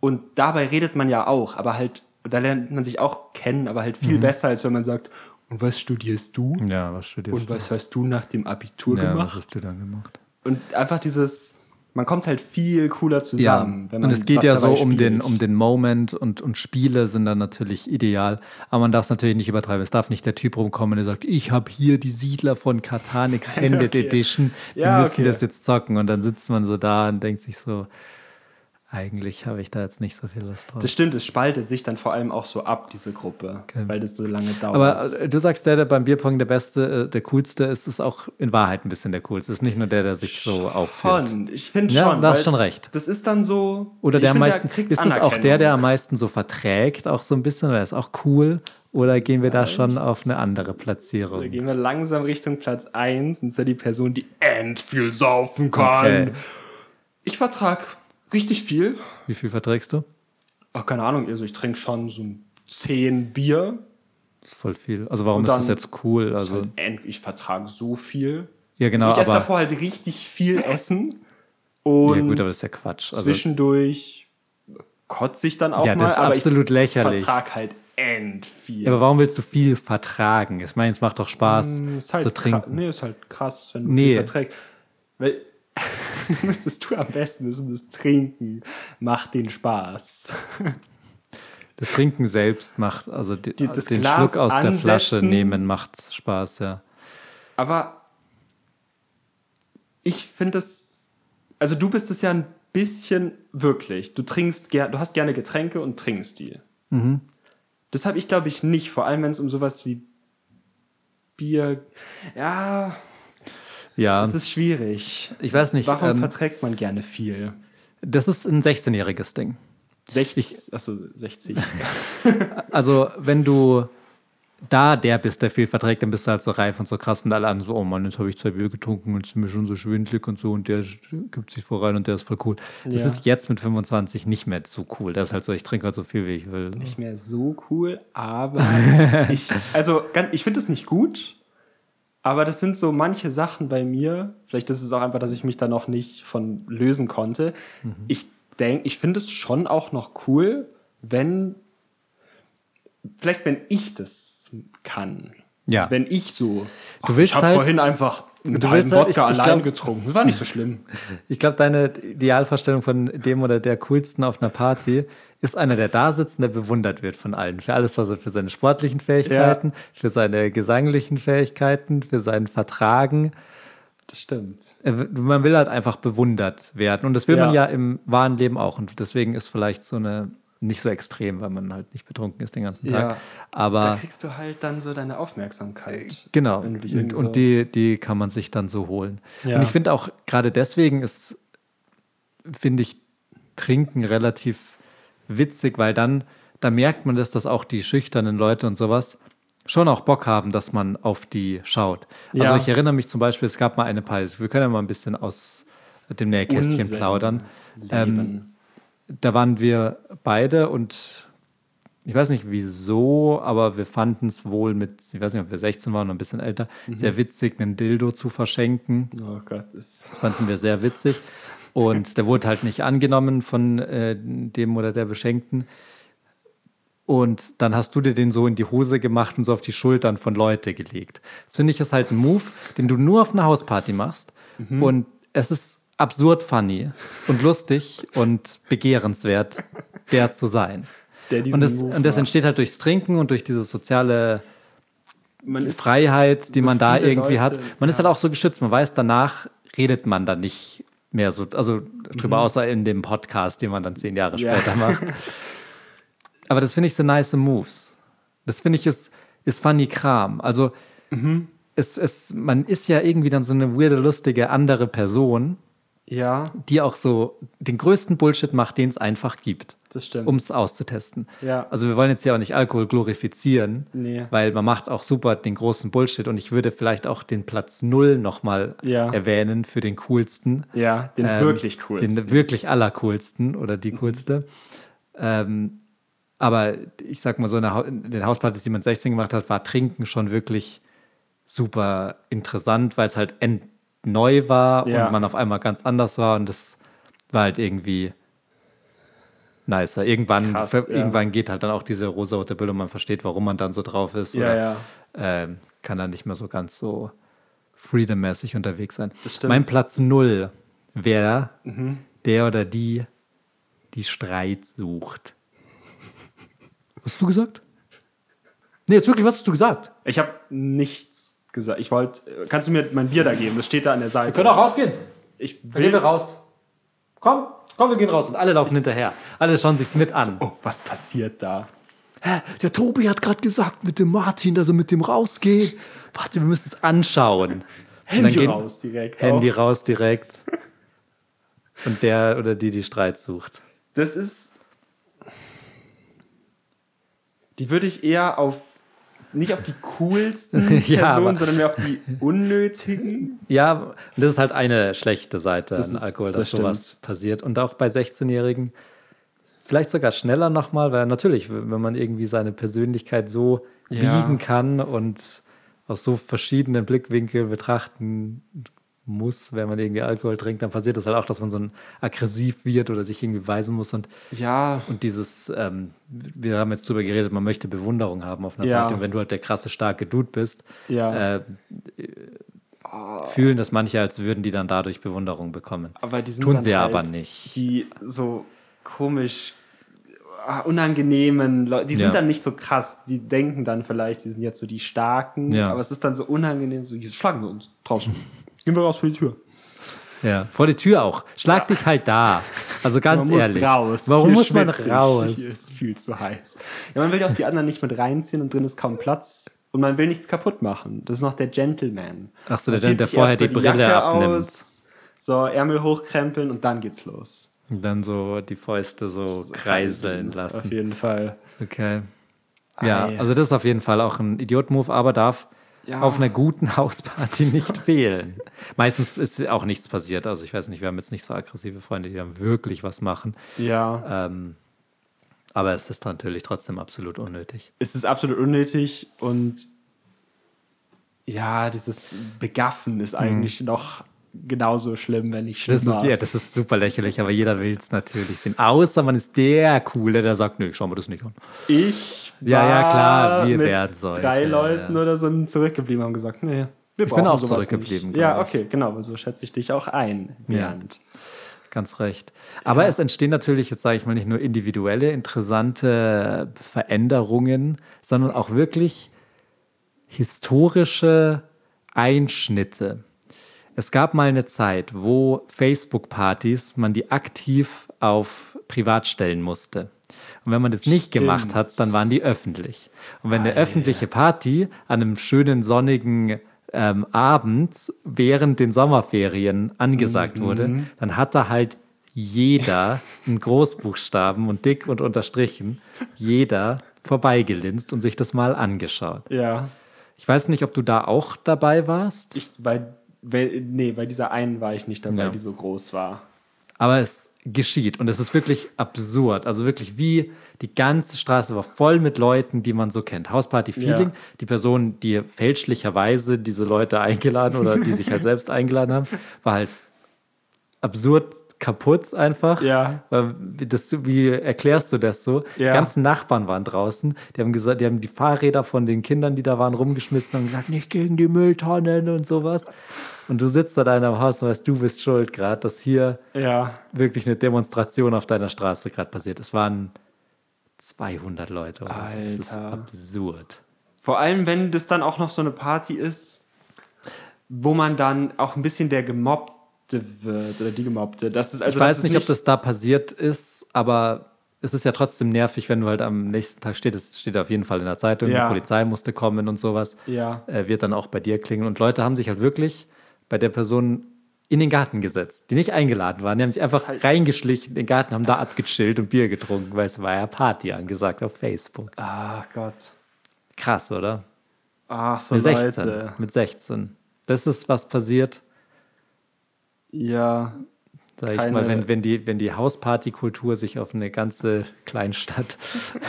und dabei redet man ja auch, aber halt, da lernt man sich auch kennen, aber halt viel besser, als wenn man sagt, und was studierst du? Ja, was studierst Und du? was hast du nach dem Abitur ja, was gemacht? hast du dann gemacht? Und einfach dieses, man kommt halt viel cooler zusammen. wenn man und es geht ja so um den, um den Moment und, und Spiele sind dann natürlich ideal. Aber man darf es natürlich nicht übertreiben. Es darf nicht der Typ rumkommen, der sagt, ich habe hier die Siedler von Katan Extended Okay. Edition. Wir Ja, müssen okay. das jetzt zocken. Und dann sitzt man so da und denkt sich so, eigentlich habe ich da jetzt nicht so viel Lust drauf. Das stimmt, es spaltet sich dann vor allem auch so ab, diese Gruppe, weil das so lange dauert. Aber äh, du sagst, der, der beim Bierpong der Beste, äh, der coolste ist, ist auch in Wahrheit ein bisschen der coolste. Ist nicht nur der, der sich so aufführt. schon, ich finde Ja, schon. du hast schon recht. Das ist dann so. Oder der am meisten, kriegt ist es auch der, der am meisten so verträgt, auch so ein bisschen, oder ist auch cool? Oder gehen wir da schon auf eine andere Da Platzierung? gehen wir langsam Richtung Platz 1, und zwar die Person, die end viel saufen kann. Okay. Ich vertrag richtig viel. Wie viel verträgst du? Ach, keine Ahnung, also ich trinke schon so 10 Bier. Das ist voll viel. Also warum ist das jetzt cool? Also, Also, ich vertrage so viel. ja genau, also ich esse davor halt richtig viel Essen. Und ja gut, aber das ist ja Quatsch. Also, zwischendurch kotze ich dann auch Ja, mal. das ist aber absolut ich lächerlich. vertrag halt end viel. ja, aber warum willst du viel vertragen? Ich meine, es macht doch Spaß ist halt zu trinken. Nee, ist halt krass, wenn du Nee. viel verträgst. Weil das müsstest du am besten wissen, das Trinken macht den Spaß. Das Trinken selbst macht, also die, Die- das den Glas Schluck aus der Flasche ansetzen. nehmen macht Spaß, ja. Aber ich finde es, also du bist es ja ein bisschen wirklich. Du trinkst du hast gerne Getränke und trinkst die. Mhm. Das habe ich, glaube ich, nicht. Vor allem, wenn es um sowas wie Bier. Ja, Ja, das ist schwierig. ich weiß nicht. Warum ähm, verträgt man gerne viel? das ist ein 16-jähriges Ding. 60, achso, 60. Also, wenn du da der bist, der viel verträgt, dann bist du halt so reif und so krass und alle anderen so, oh Mann, jetzt habe ich zwei Bier getrunken und es ist mir schon so schwindelig und so und der gibt sich voll rein und der ist voll cool. Das Ja. ist jetzt mit 25 nicht mehr so cool. Das ist halt so, ich trinke halt so viel, wie ich will. nicht mehr so cool, aber ich, also ich finde es nicht gut, aber das sind so manche Sachen bei mir. Vielleicht ist es auch einfach, dass ich mich da noch nicht von lösen konnte. Ich denke, ich finde es schon auch noch cool, wenn vielleicht wenn ich das kann. Ja. Wenn ich so. Du willst ich habe halt- vorhin einfach halben willst halt- Wodka ich allein glaub- getrunken. Das war nicht so schlimm. Ich glaube, deine Idealvorstellung von dem oder der coolsten auf einer Party ist einer, der da sitzt und der bewundert wird von allen. Für alles, was er für seine sportlichen Fähigkeiten, für seine gesanglichen Fähigkeiten, für sein Vertragen. Das stimmt. Man will halt einfach bewundert werden. Und das will man Ja. ja im wahren Leben auch. Und deswegen ist vielleicht so eine nicht so extrem, weil man halt nicht betrunken ist den ganzen Tag. Ja. Da Aber kriegst du halt dann so deine Aufmerksamkeit. genau. Du dich Und, so- die, die kann man sich dann so holen. Ja. Und ich finde auch, gerade deswegen ist, finde ich, Trinken relativ witzig, weil dann, da merkt man, dass das auch die schüchternen Leute und sowas schon auch Bock haben, dass man auf die schaut. Also Ja. ich erinnere mich zum Beispiel, es gab mal eine Party, wir können ja mal ein bisschen aus dem Nähkästchen Unsinn plaudern. Ähm. Da waren wir beide und ich weiß nicht wieso, aber wir fanden es wohl mit, ich weiß nicht, ob wir 16 waren oder ein bisschen älter, sehr witzig, einen Dildo zu verschenken. oh Gott, das Das fanden wir sehr witzig. Und der wurde halt nicht angenommen von äh, dem oder der Beschenkten. Und dann hast du dir den so in die Hose gemacht und so auf die Schultern von Leute gelegt. Das finde ich ist halt ein Move, den du nur auf einer Hausparty machst. Mhm. Und es ist absurd funny und lustig und begehrenswert, der zu sein. der Und das, und das entsteht halt durchs Trinken und durch diese soziale ist Freiheit, die so man da irgendwie Leute, hat. Man ist ja. halt auch so geschützt. Man weiß, danach redet man da nicht mehr so, also drüber, außer in dem Podcast, den man dann zehn Jahre Mhm. Ja. später macht. Aber das finde ich so nice Moves. Das finde ich ist, ist funny Kram. Also Mhm. es, es, man ist ja irgendwie dann so eine weirde, lustige andere Person, Ja, die auch so den größten Bullshit macht, den es einfach gibt, das stimmt. um es auszutesten. Ja. Also wir wollen jetzt ja auch nicht Alkohol glorifizieren, Nee. weil man macht auch super den großen Bullshit und ich würde vielleicht auch den Platz null nochmal Ja. erwähnen für den coolsten. ja, den Ähm, wirklich cool. Den wirklich allercoolsten oder die coolste. Ähm, aber ich sag mal so, in den Hauspartys, die man 16 gemacht hat, war Trinken schon wirklich super interessant, weil es halt neu war Ja. und man auf einmal ganz anders war und das war halt irgendwie nicer. Irgendwann, Krass, ja. irgendwann geht halt dann auch diese rosa-rote Brille und man versteht, warum man dann so drauf ist. Ja, oder, ja. Ähm, kann dann nicht mehr so ganz so freedom-mäßig unterwegs sein. Mhm. Mein Platz null wäre der oder die, die Streit sucht. Was hast du gesagt? Nee, jetzt wirklich, was hast du gesagt? Ich habe nichts gesagt. Ich wollte, kannst du mir mein Bier da geben? Das steht da an der Seite. können auch rausgehen. Ich Dann gehen wir raus. Komm, komm, wir gehen raus. Und alle laufen hinterher. Alle schauen sich's mit an. Oh, was passiert da? Hä, der Tobi hat gerade gesagt mit dem Martin, dass er mit dem rausgeht. Warte, wir müssen es anschauen. Handy raus direkt. Handy auch. raus direkt. Und der oder die, die Streit sucht. Das ist. Die würde ich eher auf. Nicht auf die coolsten Ja, Personen, sondern mehr auf die unnötigen. Ja, und das ist halt eine schlechte Seite Das an ist- Alkohol, das dass sowas passiert. Und auch bei 16-Jährigen vielleicht sogar schneller nochmal, weil natürlich, wenn man irgendwie seine Persönlichkeit so Ja. biegen kann und aus so verschiedenen Blickwinkeln betrachten muss, wenn man irgendwie Alkohol trinkt, dann passiert das halt auch, dass man so ein aggressiv wird oder sich irgendwie beweisen muss und Ja. und dieses, ähm, wir haben jetzt drüber geredet, man möchte Bewunderung haben auf einer Ja. Party. Und wenn du halt der krasse, starke Dude bist, Ja. äh, fühlen das manche, als würden die dann dadurch Bewunderung bekommen. Aber die sind Tun sie halt aber nicht. Die so komisch ah, unangenehmen Leute, die sind Ja. dann nicht so krass. Die denken dann vielleicht, die sind jetzt so die Starken, Ja. aber es ist dann so unangenehm, so, jetzt schlagen wir uns draußen. Gehen wir raus vor die Tür. Ja, vor die Tür auch. Schlag dich halt da. Also ganz man muss ehrlich. raus. Warum Hier muss man raus? Hier ist viel zu heiß. Ja, man will ja auch die anderen nicht mit reinziehen und drin ist kaum Platz. Und man will nichts kaputt machen. Das ist noch der Gentleman. Ach so, der- zieht der sich vorher so die Brille Jacke abnimmt. Aus, so, Ärmel hochkrempeln und dann geht's los. Und dann so die Fäuste so kreiseln Auf lassen. jeden Fall. Okay. Ja, Ei. also das ist auf jeden Fall auch ein Idiot-Move, aber darf Ja. auf einer guten Hausparty nicht fehlen. Meistens ist auch nichts passiert. Also ich weiß nicht, wir haben jetzt nicht so aggressive Freunde, die dann wirklich was machen. Ja. Ähm, aber es ist natürlich trotzdem absolut unnötig. es ist absolut unnötig und ja, dieses Begaffen ist eigentlich noch genauso schlimm, wenn nicht Mhm. Das schlimmer. ist, ja, das ist super lächerlich, aber jeder will es natürlich sehen. Außer man ist der Coole, der sagt, nee, schau mir das nicht an. Ich war Ja, ja, klar, wir mit werden solche, drei ja, Leuten ja. oder so zurückgeblieben haben gesagt, nee, wir bin brauchen auch sowas zurückgeblieben, Nicht. Ja, ich. okay, genau, so schätze ich dich auch ein, Ja. Ganz recht. Aber es entstehen natürlich, jetzt sage ich mal, nicht nur individuelle, interessante Veränderungen, sondern auch wirklich historische Einschnitte. Es gab mal eine Zeit, wo Facebook-Partys, man die aktiv auf privat stellen musste. Und wenn man das nicht gemacht hat, dann waren die öffentlich. Und wenn eine öffentliche Party an einem schönen sonnigen ähm, Abend während den Sommerferien angesagt wurde, dann hat da halt jeder in Großbuchstaben und dick und unterstrichen, jeder vorbeigelinst und sich das mal angeschaut. Ja, Ich weiß nicht, ob du da auch dabei warst. ich, bei, nee, bei dieser einen war ich nicht dabei, Ja. die so groß war. Aber es geschieht und es ist wirklich absurd. Also wirklich wie die ganze Straße war voll mit Leuten, die man so kennt. Hausparty-Feeling. Ja. Die Person, die fälschlicherweise diese Leute eingeladen oder die sich halt selbst eingeladen haben, war halt absurd kaputt einfach. Ja. Das, wie erklärst du das so? Die Ja. ganzen Nachbarn waren draußen. Die haben gesagt, die haben die Fahrräder von den Kindern, die da waren, rumgeschmissen und gesagt, nicht gegen die Mülltonnen und sowas. Und du sitzt da in deinem Haus und weißt, du bist schuld gerade, dass hier Ja, wirklich eine Demonstration auf deiner Straße gerade passiert. Es waren 200 Leute. Oder so. Das ist Alter. absurd. Vor allem, wenn das dann auch noch so eine Party ist, wo man dann auch ein bisschen der Gemobbte wird oder die Gemobbte. Das ist also ich weiß ist nicht, ob das da passiert ist, aber es ist ja trotzdem nervig, wenn du halt am nächsten Tag steht, es steht auf jeden Fall in der Zeitung, Ja. die Polizei musste kommen und sowas. Ja. Äh, wird dann auch bei dir klingen. Und Leute haben sich halt wirklich bei der Person in den Garten gesetzt, die nicht eingeladen waren. Die haben sich einfach halt- reingeschlichen in den Garten, haben da abgechillt und Bier getrunken, weil es war ja Party angesagt auf Facebook. Ah Gott. Krass, oder? Ach so Mit 16. Leute. Mit 16. Das ist was passiert, Ja. sag ich mal, wenn, wenn die, wenn die Hauspartykultur sich auf eine ganze Kleinstadt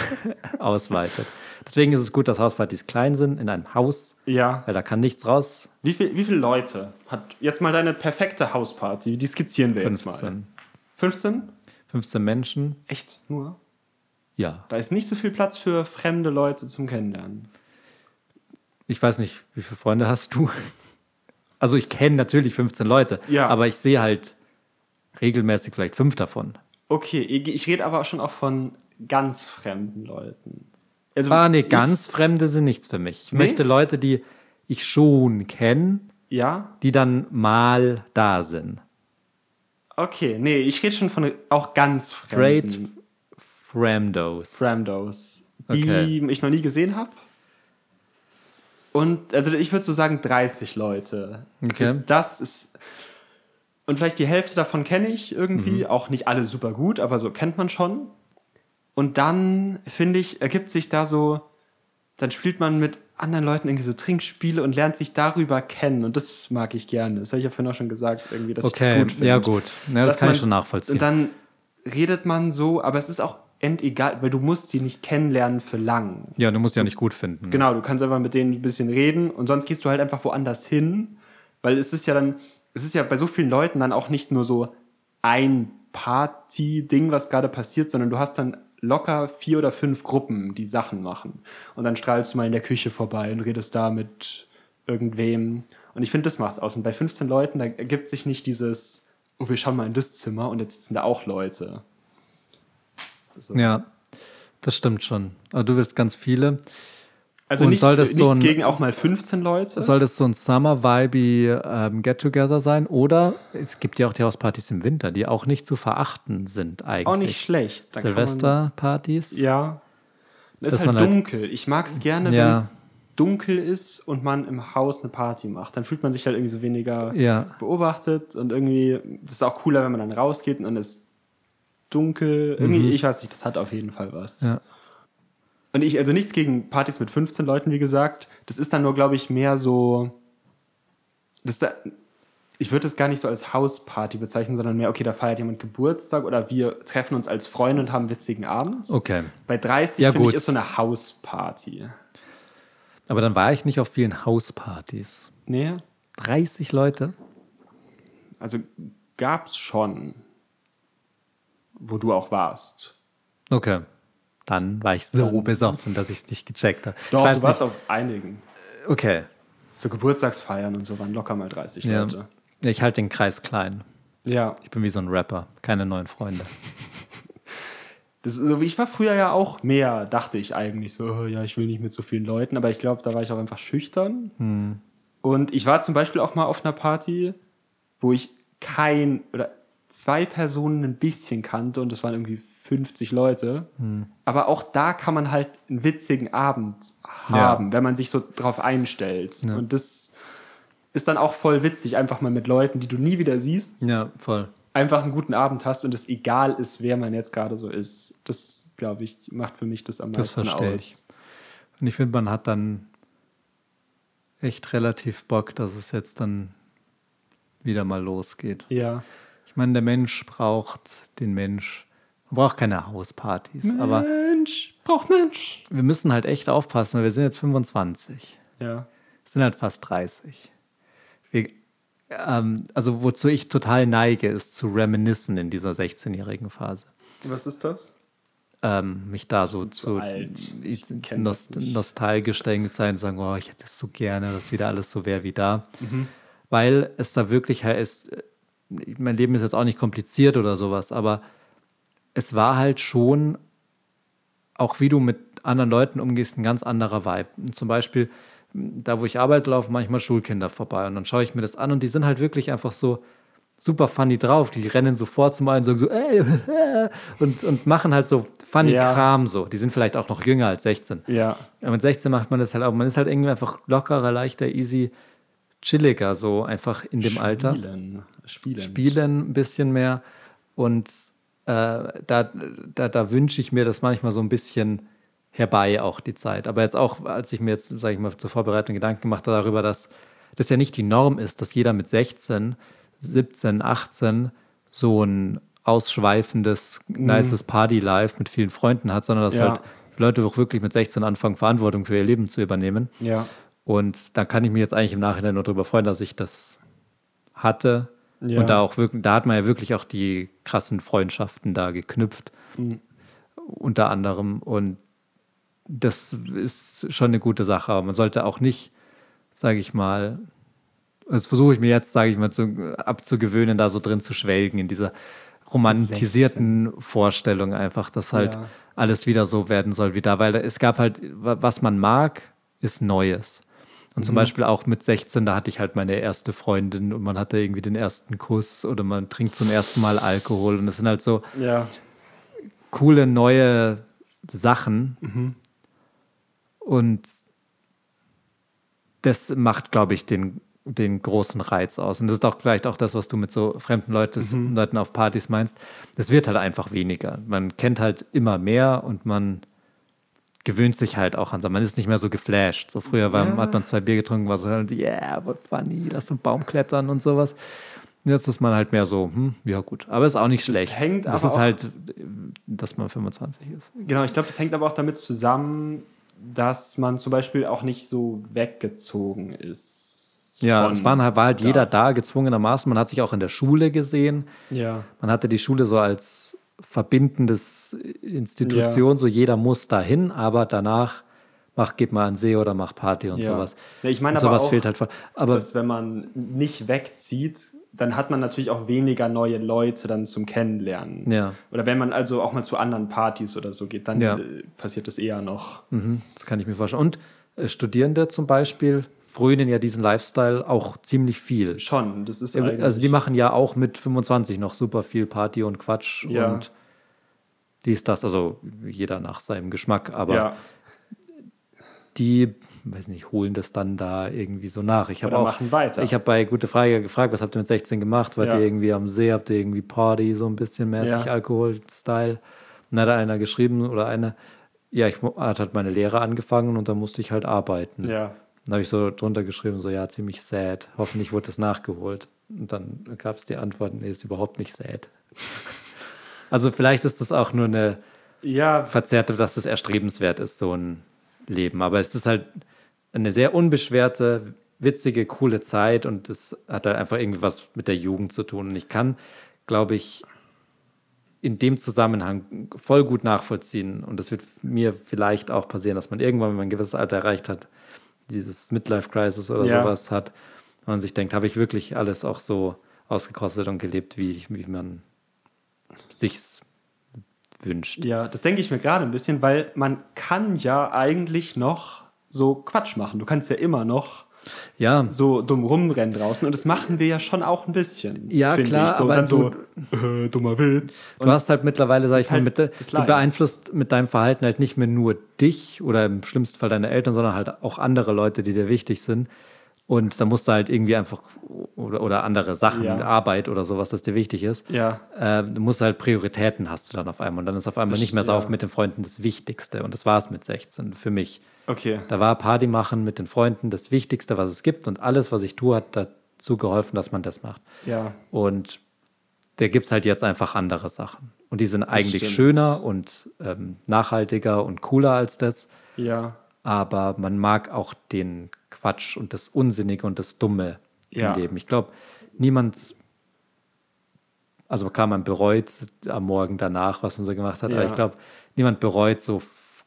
ausweitet. Deswegen ist es gut, dass Hauspartys klein sind, in einem Haus, Ja. weil da kann nichts raus. Wie, viel, wie viele Leute hat jetzt mal deine perfekte Hausparty? Die skizzieren wir jetzt mal. 15. 15? 15 Menschen, Echt? Nur? ja. Da ist nicht so viel Platz für fremde Leute zum Kennenlernen. Ich weiß nicht, wie viele Freunde hast du? Also ich kenne natürlich 15 Leute, Ja. aber ich sehe halt regelmäßig vielleicht fünf davon. Okay, ich, rede aber schon auch von ganz fremden Leuten. Also, Ah, nee, ganz Fremde sind nichts für mich. Ich Nee? möchte Leute, die ich schon kenne, Ja? die dann mal da sind. Okay, nee, ich rede schon von auch ganz Straight fremden Fremdos. Fremdos, die Okay. ich noch nie gesehen habe. Und also ich würde so sagen 30 Leute. Okay. Ist, das ist und vielleicht die Hälfte davon kenne ich irgendwie, auch nicht alle super gut, aber so kennt man schon. Und dann finde ich, ergibt sich da so, dann spielt man mit anderen Leuten irgendwie so Trinkspiele und lernt sich darüber kennen. Und das mag ich gerne. Das habe ich ja vorhin auch schon gesagt, irgendwie, dass ich Okay, das gut finde. ja gut. Ja, das Dass kann ich man- schon nachvollziehen. Und dann redet man so, aber es ist auch endegal, weil du musst die nicht kennenlernen für lang. ja, du musst ja nicht gut finden. Genau, du kannst einfach mit denen ein bisschen reden und sonst gehst du halt einfach woanders hin, weil es ist ja dann, es ist ja bei so vielen Leuten dann auch nicht nur so ein Party-Ding, was gerade passiert, sondern du hast dann locker vier oder fünf Gruppen, die Sachen machen. Und dann strahlst du mal in der Küche vorbei und redest da mit irgendwem. Und ich finde, das macht's aus. Und bei 15 Leuten, da ergibt sich nicht dieses, oh, wir schauen mal in das Zimmer und jetzt sitzen da auch Leute. So. Ja, das stimmt schon. Aber du willst ganz viele. Also Und nichts, soll das nichts so ein- gegen auch mal 15 Leute. Soll das so ein Summer-Vibe ähm, Get-Together sein? Oder es gibt ja auch die Hauspartys im Winter, die auch nicht zu verachten sind eigentlich. auch nicht schlecht. Silvesterpartys? Ja. Das ist halt halt- dunkel. ich mag es gerne, Ja. wenn es dunkel ist und man im Haus eine Party macht. Dann fühlt man sich halt irgendwie so weniger Ja. beobachtet und irgendwie, das ist auch cooler, wenn man dann rausgeht und dann ist dunkel. Irgendwie, ich weiß nicht, das hat auf jeden Fall was. Mhm. Ja. Und ich, also nichts gegen Partys mit 15 Leuten, wie gesagt. Das ist dann nur, glaube ich, mehr so. Das da, ich würde es gar nicht so als Hausparty bezeichnen, sondern mehr, okay, da feiert jemand Geburtstag oder wir treffen uns als Freunde und haben einen witzigen Abend. Okay. Bei 30 Ja, finde ich ist so eine Hausparty. Aber dann war ich nicht auf vielen Hauspartys. Nee, 30 Leute? also gab's schon, wo du auch warst. Okay. Dann war ich so besoffen, dass ich es nicht gecheckt habe. Doch, ich weiß du warst nicht. auf einigen. Okay. So Geburtstagsfeiern und so waren locker mal 30 Ja. Leute. Ich halte den Kreis klein. Ja. Ich bin wie so ein Rapper. Keine neuen Freunde. Das, so wie ich war früher ja auch mehr, dachte ich eigentlich so, oh, ja, ich will nicht mit so vielen Leuten, aber ich glaube, da war ich auch einfach schüchtern. Und ich war zum Beispiel auch mal auf einer Party, wo ich kein oder zwei Personen ein bisschen kannte und das waren irgendwie 50 Leute. Aber auch da kann man halt einen witzigen Abend haben, wenn man sich so drauf einstellt. Und das ist dann auch voll witzig, einfach mal mit Leuten, die du nie wieder siehst, Ja, voll. einfach einen guten Abend hast und es egal ist, wer man jetzt gerade so ist. Das, glaube ich, macht für mich das am Das meisten verstehe aus. ich. Und ich finde, man hat dann echt relativ Bock, dass es jetzt dann wieder mal losgeht. Ja. Ich meine, der Mensch braucht den Mensch. Man braucht keine Hauspartys, aber Mensch, braucht Mensch. wir müssen halt echt aufpassen, weil wir sind jetzt 25. Ja. sind halt fast 30. Wir, ähm, also wozu ich total neige, ist zu reminiscen in dieser 16-jährigen Phase. Was ist das? Ähm, mich da so zu das nost nostalgisch denken sein und sagen, oh, ich hätte es so gerne, dass wieder alles so wäre wie da. Weil es da wirklich ist, äh, mein Leben ist jetzt auch nicht kompliziert oder sowas, aber es war halt schon, auch wie du mit anderen Leuten umgehst, ein ganz anderer Vibe. Und zum Beispiel, da wo ich arbeite, laufen manchmal Schulkinder vorbei und dann schaue ich mir das an und die sind halt wirklich einfach so, super funny drauf. Die rennen sofort zum einen und sagen so, ey, und, und machen halt so funny Ja. Kram so. Die sind vielleicht auch noch jünger als 16. Ja. Aber mit 16 macht man das halt auch. Man ist halt irgendwie einfach lockerer, leichter, easy, chilliger, so einfach in dem Alter. Spielen. Spielen. Spielen ein bisschen mehr. Und äh, da, da, da wünsche ich mir das manchmal so ein bisschen herbei, auch die Zeit. Aber jetzt auch, als ich mir jetzt, sage ich mal, zur Vorbereitung Gedanken gemacht habe darüber, dass das ja nicht die Norm ist, dass jeder mit 16, 17, 18 so ein ausschweifendes, nices Party-Life mit vielen Freunden hat, sondern dass Ja. halt Leute auch wirklich mit 16 anfangen, Verantwortung für ihr Leben zu übernehmen. Ja. Und da kann ich mich jetzt eigentlich im Nachhinein nur darüber freuen, dass ich das hatte. Ja. Und da auch wirklich, da hat man ja wirklich auch die krassen Freundschaften da geknüpft. Unter anderem. Und das ist schon eine gute Sache. Aber man sollte auch nicht, sage ich mal, das versuche ich mir jetzt, sage ich mal, zu, abzugewöhnen, da so drin zu schwelgen, in dieser romantisierten Vorstellung einfach, dass halt Ja. alles wieder so werden soll wie da, weil es gab halt, wa- was man mag, ist Neues. Und Mhm. zum Beispiel auch mit 16, da hatte ich halt meine erste Freundin und man hatte irgendwie den ersten Kuss oder man trinkt zum ersten Mal Alkohol und das sind halt so Ja. coole neue Sachen. Mhm. Und das macht, glaube ich, den, den großen Reiz aus. Und das ist auch vielleicht auch das, was du mit so fremden Leuten, Mhm. Leuten auf Partys meinst. Das wird halt einfach weniger. Man kennt halt immer mehr und man gewöhnt sich halt auch an. Man ist nicht mehr so geflasht. So früher war, hat man zwei Bier getrunken, war so yeah, what funny, lass einen Baum klettern und sowas. Jetzt ist man halt mehr so, hm, ja gut. Aber ist auch nicht schlecht. hängt das ist halt, dass man 25 ist. Genau, ich glaube, das hängt aber auch damit zusammen, dass man zum Beispiel auch nicht so weggezogen ist. Ja, es waren halt, war halt da. jeder da, gezwungenermaßen. Man hat sich auch in der Schule gesehen. Ja. Man hatte die Schule so als verbindendes Institution, so jeder muss dahin, aber danach mach, geht mal an See oder mach Party und Ja. sowas. Ja, ich meine aber sowas auch, fehlt halt voll. Aber dass wenn man nicht wegzieht, dann hat man natürlich auch weniger neue Leute dann zum Kennenlernen. Ja. Oder wenn man also auch mal zu anderen Partys oder so geht, dann Ja. äh, passiert das eher noch. Mhm, das kann ich mir vorstellen. Und äh, Studierende zum Beispiel frönen ja diesen Lifestyle auch ziemlich viel. Schon, das ist Also eigentlich- die machen ja auch mit 25 noch super viel Party und Quatsch Ja. und dies, das, also jeder nach seinem Geschmack, aber ja. die, weiß nicht, holen das dann da irgendwie so nach. Ich habe auch, machen weiter. ich habe bei Gute Frage gefragt, was habt ihr mit 16 gemacht? Wart Ja. ihr irgendwie am See, habt ihr irgendwie Party, so ein bisschen mäßig Ja. Alkohol-Style? Und dann hat einer geschrieben oder eine, ja, ich hat halt meine Lehre angefangen und da musste ich halt arbeiten. Ja. Dann habe ich so drunter geschrieben, so ja, ziemlich sad. Hoffentlich wurde das nachgeholt. Und dann gab es die Antwort, nee, ist überhaupt nicht sad. Also vielleicht ist das auch nur eine Ja, verzerrte, dass es erstrebenswert ist, so ein Leben. Aber es ist halt eine sehr unbeschwerte, witzige, coole Zeit und es hat halt einfach irgendwie was mit der Jugend zu tun. Und ich kann, glaube ich, in dem Zusammenhang voll gut nachvollziehen. Und das wird mir vielleicht auch passieren, dass man irgendwann, wenn man ein gewisses Alter erreicht hat, dieses Midlife-Crisis oder Ja. sowas hat, und man sich denkt, habe ich wirklich alles auch so ausgekostet und gelebt, wie, wie man sich's wünscht. ja, das denke ich mir gerade ein bisschen, weil man kann ja eigentlich noch so Quatsch machen. Du kannst ja immer noch Ja, so dumm rumrennen draußen und das machen wir ja schon auch ein bisschen. Ja, klar, ich. So, aber dann so, du- äh, dummer Witz. Du hast halt mittlerweile, sag ich mal, halt mit, du beeinflusst mit deinem Verhalten halt nicht mehr nur dich oder im schlimmsten Fall deine Eltern, sondern halt auch andere Leute, die dir wichtig sind. Und da musst du halt irgendwie einfach oder, oder andere Sachen, Ja. Arbeit oder sowas, das dir wichtig ist. Ja. Äh, du musst halt Prioritäten hast du dann auf einmal. Und dann ist auf einmal Das- nicht mehr ja. sauf mit den Freunden das Wichtigste. Und das war es mit 16 für mich. Okay. Da war Party machen mit den Freunden das Wichtigste, was es gibt. Und alles, was ich tue, hat dazu geholfen, dass man das macht. Ja. Und da gibt es halt jetzt einfach andere Sachen. Und die sind eigentlich stimmt. schöner und ähm, nachhaltiger und cooler als das. Ja. Aber man mag auch den Quatsch und das Unsinnige und das Dumme Ja. im Leben. Ich glaube, niemand, also klar, man bereut am Morgen danach, was man so gemacht hat, aber Ja. ich glaube, niemand bereut so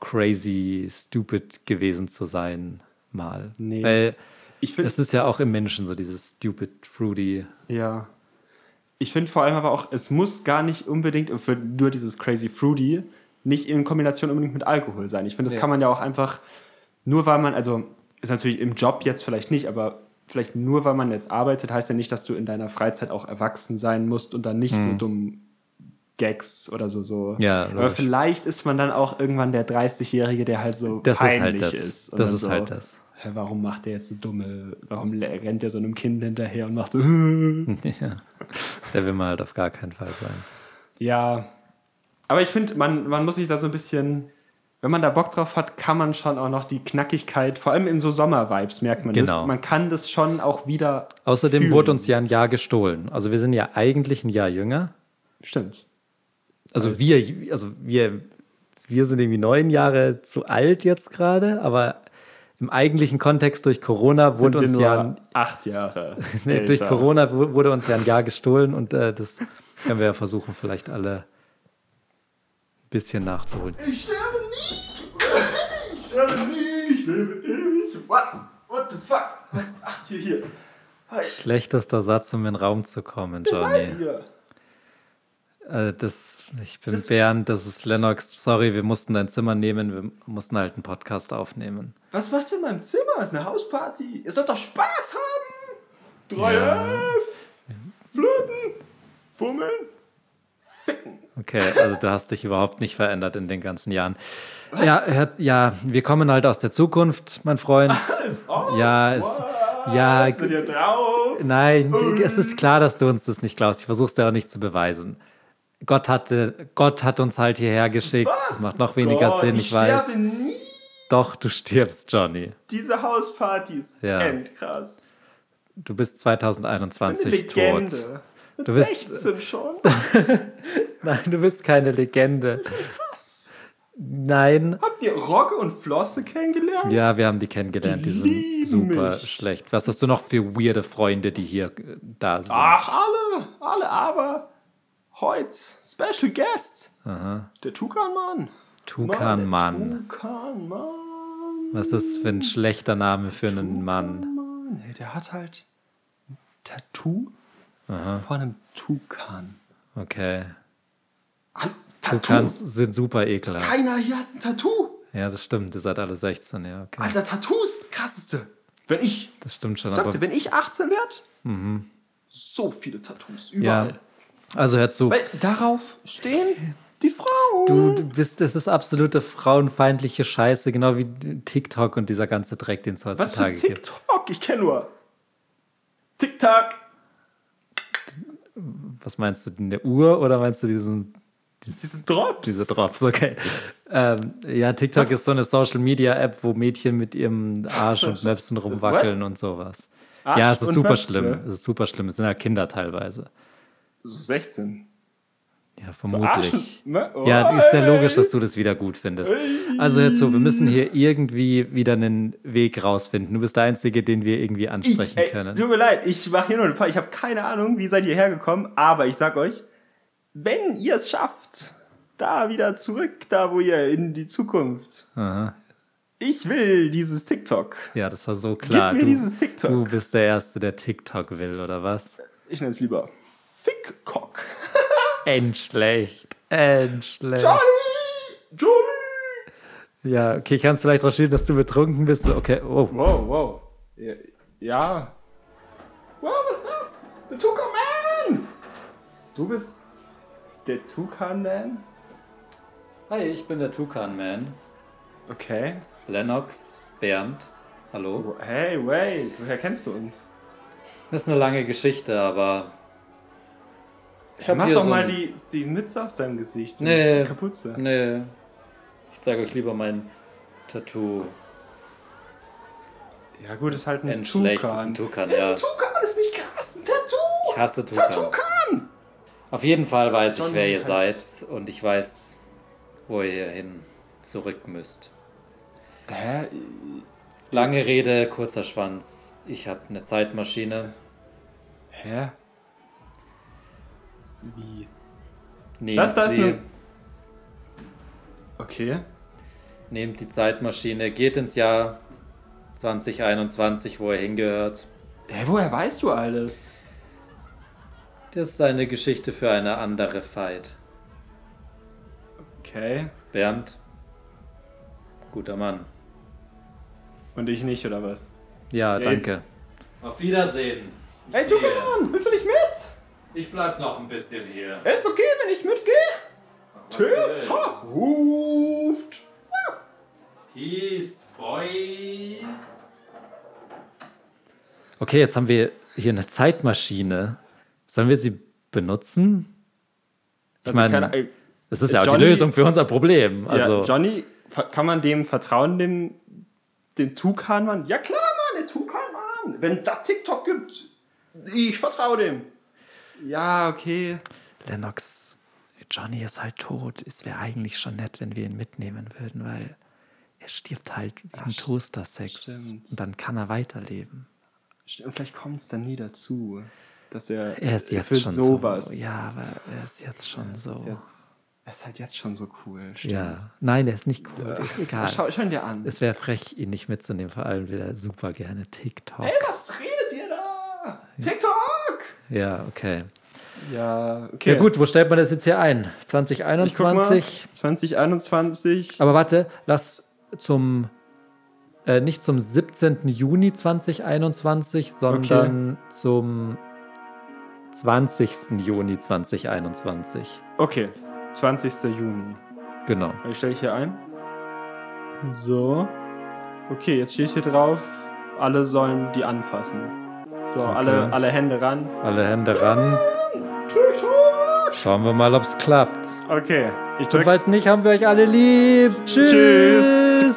crazy, stupid gewesen zu sein mal. Nee. Weil Ich finde es ist ja auch im Menschen so dieses stupid, fruity. Ja. Ich finde vor allem aber auch, es muss gar nicht unbedingt für nur dieses Crazy Fruity nicht in Kombination unbedingt mit Alkohol sein. Ich finde, das Nee. kann man ja auch einfach, nur weil man, also ist natürlich im Job jetzt vielleicht nicht, aber vielleicht nur, weil man jetzt arbeitet, heißt ja nicht, dass du in deiner Freizeit auch erwachsen sein musst und dann nicht so dumm Gags oder so so. Ja, aber logisch. vielleicht ist man dann auch irgendwann der 30-Jährige, der halt so Das ist halt peinlich das. ist. Das ist so, halt das. Warum macht der jetzt so dumme, warum rennt der so einem Kind hinterher und macht so Ja. Der will man halt auf gar keinen Fall sein. Ja, aber ich finde, man, man muss sich da so ein bisschen, wenn man da Bock drauf hat, kann man schon auch noch die Knackigkeit, vor allem in so Sommer-Vibes merkt man Genau. das. Man kann das schon auch wieder. Außerdem fühlen. wurde uns ja ein Jahr gestohlen. Also wir sind ja eigentlich ein Jahr jünger. Stimmt. Also wir, also wir, wir sind irgendwie neun Jahre zu alt jetzt gerade, aber im eigentlichen Kontext durch Corona wurde uns ja ein, acht Jahre. nee, durch. Corona wu- wurde uns ja ein Jahr gestohlen und äh, das können wir ja versuchen, vielleicht alle ein bisschen nachzuholen. Ich sterbe nicht! Ich sterbe nicht! Ich lebe ewig! What? What the fuck? Was? Ach, hier, hier. Hi. Schlechtester Satz, um in den Raum zu kommen, Wer seid Johnny. ihr? Äh, das, ich bin Bernd, das ist Lennox. Sorry, wir mussten dein Zimmer nehmen, wir mussten halt einen Podcast aufnehmen. Was macht ihr in meinem Zimmer? Ist eine Hausparty. Ihr sollt doch Spaß haben! 3F! Ja. Flöten! Fummeln! Okay, also du hast dich überhaupt nicht verändert in den ganzen Jahren. Ja, hört, ja, wir kommen halt aus der Zukunft, mein Freund. Oh, Ja, es, ja, ihr drauf? nein, es ist klar, dass du uns das nicht glaubst. Ich versuche es dir auch nicht zu beweisen. Gott, hatte, Gott hat uns halt hierher geschickt. Das macht noch weniger Gott, Sinn, ich ich weiß. sterbe nie. Doch, du stirbst, Johnny. Diese Hauspartys. Ja. Endkrass. Du bist Eine 2021 Legende. tot. Mit Du bist- 16 schon. Nein, du bist keine Legende. Krass. Nein. Habt ihr Rogge und Flosse kennengelernt? Ja, wir haben die kennengelernt. Die, Die sind super mich. schlecht. Was hast du noch für weirde Freunde, die hier äh, da sind? Ach, alle. Alle, aber heute Special Guest. Der Tukan-Mann. Tukan-Mann. Tukan-Mann. Was ist das für ein schlechter Name für einen Mann? Mann, der hat halt ein Tattoo von einem Tukan. Okay. Ein Tattoo. Tukans sind super ekelhaft. Keiner hier hat ein Tattoo. Ja, das stimmt. Ihr seid alle 16, ja, okay. Alter, Tattoos, das krasseste. Wenn ich, Das stimmt schon. ich sagte, wenn ich 18 werde, so viele Tattoos, überall. ja. Also hör zu. Weil darauf stehen die Frauen. Du, du bist, das ist absolute frauenfeindliche Scheiße, genau wie TikTok und dieser ganze Dreck, den es Was für heutzutage gibt. TikTok? Ich kenne nur TikTok. Was meinst du, eine Uhr oder meinst du diesen, Diese Drops. diese Drops? Okay. Ähm, ja, TikTok Was? ist so eine Social Media App, wo Mädchen mit ihrem Arsch und Möpsen rumwackeln und sowas. Arsch ja, es ist super Möpse? schlimm. Es ist super schlimm. Es sind ja Kinder teilweise. So 16. Ja, vermutlich. Mö- oh, Ja, ist ja logisch, dass du das wieder gut findest. Also jetzt so, wir müssen hier irgendwie wieder einen Weg rausfinden. Du bist der Einzige, den wir irgendwie ansprechen Ich, ey, können. tut mir leid, ich mache hier nur eine Paar. Ich habe keine Ahnung, wie seid ihr hergekommen, aber ich sag euch, wenn ihr es schafft, da wieder zurück, da wo ihr in die Zukunft. Aha. Ich will dieses TikTok. Ja, das war so klar. mir du, dieses TikTok. du bist der Erste, der TikTok will, oder was? Ich nenne es lieber Fickcock. Endschlecht. Endschlecht. Johnny! Johnny! Ja, okay, kannst du vielleicht rausstehen, dass du betrunken bist? Okay, oh. Wow, wow. Ja. Wow, was ist das? Der Tukan-Man! Du bist der Tukan-Man? Hi, ich bin der Tukan-Man. Okay. Lennox, Bernd. Hallo. Hey, wait, woher kennst du uns? Das ist eine lange Geschichte, aber. Ich hab Mach doch so mal ein- die, die Mütze aus deinem Gesicht. und Nee. die Kapuze. Nee. Ich zeige euch lieber mein Tattoo. Ja, gut, ist halt ein Endschlecht ist ein Tukan. Tukan, ja. Tukan ist nicht krass, ein Tattoo! Ich hasse Tukans. Tukan! Auf jeden Fall weiß ich, wer ihr seid und ich weiß, wo ihr hin zurück müsst. Hä? Lange Rede, kurzer Schwanz. Ich habe eine Zeitmaschine. Hä? Wie? Nehmt Das da ist sie, eine- Okay. nehmt die Zeitmaschine, geht ins Jahr 2021, wo ihr hingehört. Hä, woher weißt du alles? Das ist eine Geschichte für eine andere Fight. Okay. Bernd, guter Mann. Und ich nicht, oder was? Ja, Ja, danke. Auf Wiedersehen. Ey, Tukan, willst du nicht mit? Ich bleib noch ein bisschen hier. Ist okay, wenn ich mitgehe? Tipptopp. Ruft. Peace, boys. Okay, jetzt haben wir hier eine Zeitmaschine. Sollen wir sie benutzen? Ich Also meine, keine- es ist ja auch Johnny- die Lösung für unser Problem. Also, ja, Johnny, kann man dem vertrauen, dem, dem Tukan-Mann? Ja klar, Mann, der Tukan-Mann. Wenn da TikTok gibt, ich vertraue dem. Ja, okay. Lennox, Johnny ist halt tot. Es wäre eigentlich schon nett, wenn wir ihn mitnehmen würden, weil er stirbt halt wie ein Toaster-Sex. stimmt. Und dann kann er weiterleben. Stimmt, vielleicht kommt es dann nie dazu, dass er, Er ist jetzt für schon sowas. so. Ja, aber er ist jetzt schon so. Ist jetzt, er ist halt jetzt schon so cool. Stimmt. ja. Nein, er ist nicht cool. Ist egal. Schau, schau ihn dir an. Es wäre frech, ihn nicht mitzunehmen. Vor allem will er super gerne TikTok. Ey, was redet ihr da? TikTok! Ja, okay. Ja, okay. Ja gut, wo stellt man das jetzt hier ein? ich guck mal. 2021? 2021. Aber warte, lass zum äh, nicht zum 17. Juni 2021, sondern zum 20. Juni 2021. Okay, 20. Juni. Genau. Ich stelle ich hier ein. So. Okay, jetzt steht hier drauf, alle sollen die anfassen. So, alle, alle Hände ran. Alle Hände ran. Schauen wir mal, ob es klappt. Okay, ich Und drücke. falls nicht, haben wir euch alle lieb. Tschüss. Tschüss.